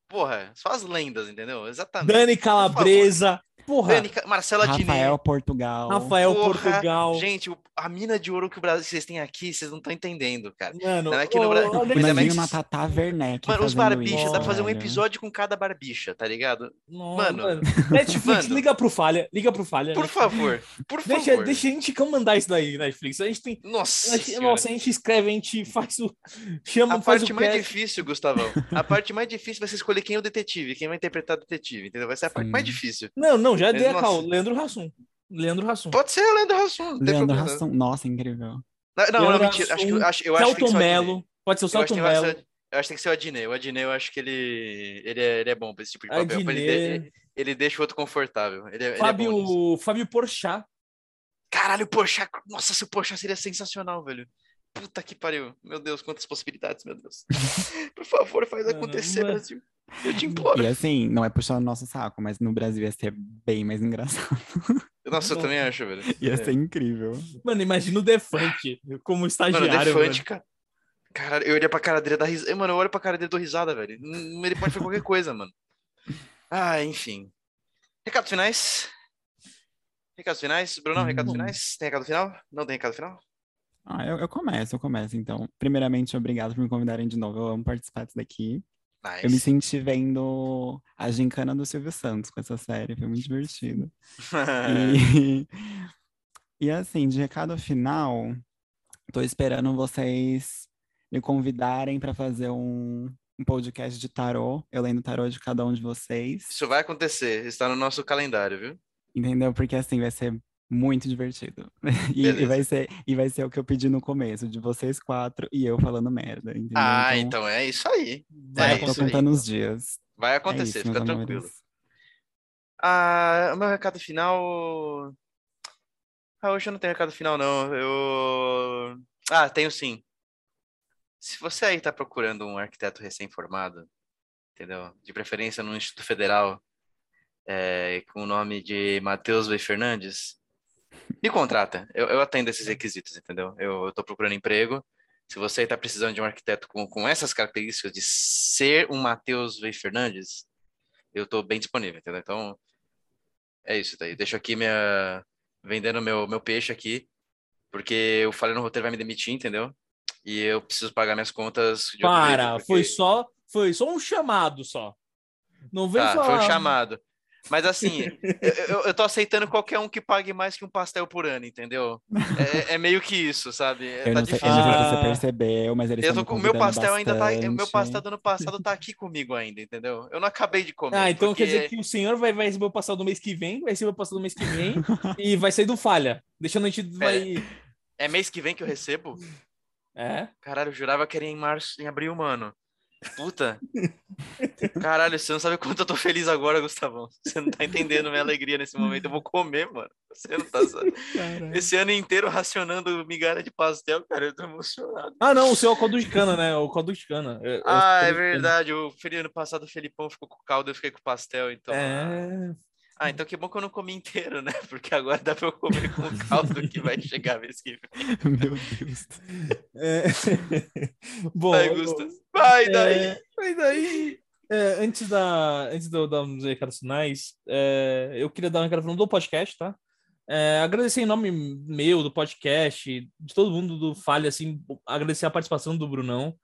porra, só as lendas, entendeu? Exatamente. Dani Calabresa, porra, Dani, Marcela Diné. Rafael Portugal. Rafael Porra, Portugal, Gente, a mina de ouro que o Brasil vocês têm aqui, vocês não estão entendendo, cara. mano, não é que no ô, Bra- olha Mas é Imagina mais- uma Tata Werneck Mano, os barbichas, isso, dá pra fazer um episódio com cada barbicha, tá ligado? Não, Mano. mano. Netflix, Mano. liga pro Falha, liga pro Falha. Por Netflix. favor, por Deixa, favor. deixa a gente comandar isso daí, Netflix. A gente tem. Nossa, a gente- senhora. nossa, a gente escreve, a gente faz o. Chama, a faz parte o mais cast. difícil, Gustavão, a parte mais difícil vai ser escolher quem é o detetive, quem vai interpretar o detetive, entendeu? Vai ser a parte Sim. mais difícil. Não, não, já dei a cal. Leandro Hassum. Leandro Hassum. Pode ser o Leandro Hassum, tem Leandro. Rassum. Nossa, incrível. Não, não, não, mentira. Acho Hassum, acho, eu acho que tem que Celton. Melo. Pode ser o Eu acho, que Celton tem que Melo. ser- eu acho que tem que ser o Adnet. O Adnet, eu acho que ele, ele, é, ele é bom pra esse tipo de papel. Ele, Adnet. de- ele deixa o outro confortável. Ele, é- ele é. Fábio, Fábio Porchat. Caralho, o Porchat. Nossa, se o Porchat seria sensacional, velho. Puta que pariu. Meu Deus, quantas possibilidades, meu Deus. Por favor, faz Mano, acontecer, mas- Brasil. Eu te imploro. E assim, não é puxando o nosso saco, mas no Brasil ia ser bem mais engraçado. Nossa, eu também acho, velho. Ia É. ser incrível. Mano, imagina o Defante como Mano, estagiário. Defante, cara. Caralho, eu olhei pra cara dele dar risada. Mano, eu olho pra cara dele e dou risada, velho. Hum, Ele pode fazer qualquer coisa, mano. Ah, enfim. Recados finais? Recados finais? Brunão, recados Hum. finais? Tem recado final? Não tem recado final? Ah, eu, eu começo, eu começo, então. Primeiramente, obrigado por me convidarem de novo. Eu amo participar disso daqui. Nice. Eu me senti vendo a gincana do Silvio Santos com essa série, foi muito divertido. E, e assim, de recado final, tô esperando vocês me convidarem para fazer um, um podcast de tarô, eu lendo tarô de cada um de vocês, Isso vai acontecer. Está no nosso calendário, viu? entendeu? Porque assim vai ser muito divertido. E, e vai ser, e vai ser o que eu pedi no começo, de vocês quatro e eu falando merda, entendeu? Ah, então é isso aí. Vai É tô isso aí. contando os dias. Vai É acontecer, isso, fica tranquilo. Ah, o meu recado final. Ah, hoje eu não tenho recado final, não. Eu. Ah, tenho sim. Se você aí tá procurando um arquiteto recém-formado, entendeu? De preferência no Instituto Federal, é, com o nome de Matheus V. Fernandes, me contrata. Eu, eu atendo esses requisitos, entendeu? Eu, eu tô procurando emprego. Se você está precisando de um arquiteto com, com essas características de ser um Matheus V. Fernandes, eu tô bem disponível, entendeu? Então, é isso daí. Deixo aqui minha. vendendo meu, meu peixe aqui, porque o falha no roteiro vai me demitir, entendeu? E eu preciso pagar minhas contas de outro jeito, Para, porque- foi só, foi só um chamado só. Não vem Tá, falar. foi um chamado. Mas assim, eu, eu, tô aceitando qualquer um que pague mais que um pastel por ano, entendeu? É, é meio que isso, sabe? É, Eu tá não, sei, eu difícil. não sei se você percebeu, mas eles estão o meu pastel ainda tá, o meu bastante. pastel do ano passado tá aqui comigo ainda, entendeu? Eu não acabei de comer. Ah, então quer porque- dizer que o senhor vai, vai receber o passado do mês que vem, vai receber o passado do mês que vem e vai sair do falha. Deixando a gente. Vai... é mês que vem que eu recebo? É. Caralho, eu jurava que era em março, em abril, mano. Puta. Caralho, você não sabe quanto eu tô feliz agora, Gustavão. Você não tá entendendo minha alegria nesse momento. Eu vou comer, mano. Você não tá sabendo. Esse ano inteiro racionando migalha de pastel, cara, eu tô emocionado. Ah, não, o seu é o caldo de cana, né? O caldo de cana. É- é Ah, é verdade. O ano passado o Felipão ficou com o caldo, eu fiquei com o pastel, então. É. Ah, então que bom que eu não comi inteiro, né? Porque agora dá pra eu comer com o caldo que vai chegar mês que vem. Meu Deus. É. Bom, Vai, Gustas. Vai daí. É, mas daí, é, antes, da, antes de eu dar uns recados finais, é, eu queria dar um recado final do podcast, tá? É, agradecer em nome meu, do podcast, de todo mundo do Falha, assim, agradecer a participação do Brunão.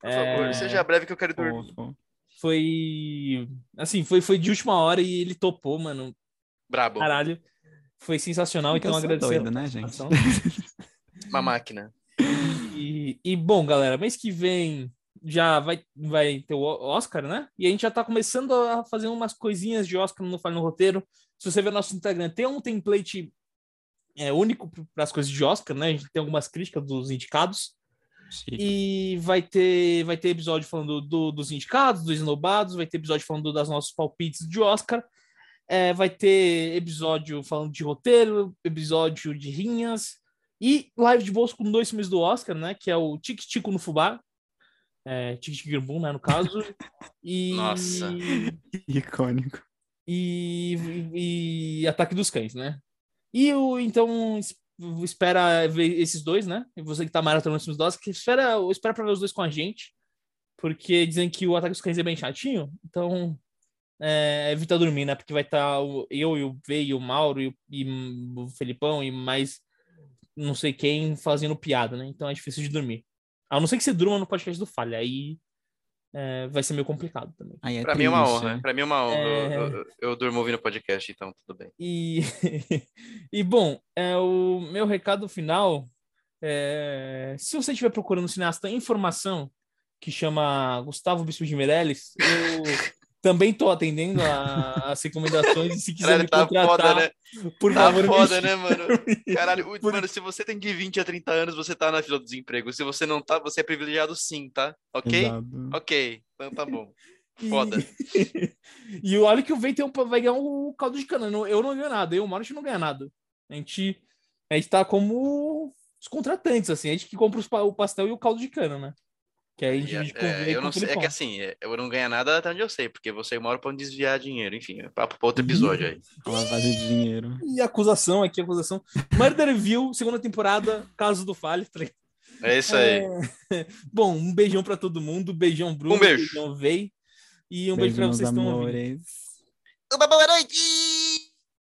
Por favor, É, seja breve que eu quero dormir. Fofo. Foi. Assim, foi, foi de última hora e ele topou, mano. Brabo. Caralho. Foi sensacional, então agradecer. a doido, né, gente? Uma máquina. E, e, bom, galera, mês que vem já vai, vai ter o Oscar, né? E a gente já tá começando a fazer umas coisinhas de Oscar no Fale no Roteiro. Se você ver nosso Instagram, tem um template é, único para as coisas de Oscar, né? A gente tem algumas críticas dos indicados. E vai ter, vai ter episódio falando do- dos indicados, dos esnobados, vai ter episódio falando das nossos palpites de Oscar. É, vai ter episódio falando de roteiro, episódio de rinhas e live de bolso com dois filmes do Oscar, né? Que é o Tic Tico no Fubá, é, Tic Tic Boom, né? No caso. E, Nossa. Icônico. e, e Ataque dos Cães, né? E o então espera ver esses dois, né? E você que tá maratonando os filmes do Oscar, que espera, espera pra ver os dois com a gente, porque dizem que o Ataque dos Cães é bem chatinho, então é, evita dormir, né? Porque vai estar eu e o V e o Mauro e, e o Felipão e mais não sei quem fazendo piada, né? Então é difícil de dormir. A não ser que você durma no podcast do Falha, aí é, vai ser meio complicado também. Aí é Pra mim é uma honra. Pra mim é uma honra. Eu- É. Eu, eu, eu durmo ouvindo podcast, então tudo bem. E, e bom, é, o meu recado final é, se você estiver procurando um cineasta em formação que chama Gustavo Bispo de Meirelles, eu também estou atendendo a- as recomendações se quiser Caralho, me tá contratar, foda, né? por tá favor, foda, né, mano? Caralho, Por- mano, se você tem de 20 a 30 anos, você tá na fila do desemprego. Se você não tá, você é privilegiado sim, tá? Ok? Exato. Ok, então tá bom. Foda. e olha que o Vem tem um, vai ganhar um caldo de cana. Eu não ganho nada, eu e o gente não ganha nada. A gente, a gente tá como os contratantes, assim, a gente que compra os o pastel e o caldo de cana, né? Que aí a gente É, é, eu não sei, é que assim, é, eu não ganho nada até onde eu sei, porque você mora pra desviar dinheiro. Enfim, é papo pra outro episódio aí. Lavagem de dinheiro. E acusação aqui, acusação. Murder Review, segunda temporada, caso do Fale. tá? É isso aí. É, Bom, um beijão pra todo mundo. Beijão, Bruno. Um beijo. Beijão, Vei. E um beijo, Beijo, pra vocês que estão ouvindo. Uma boa noite!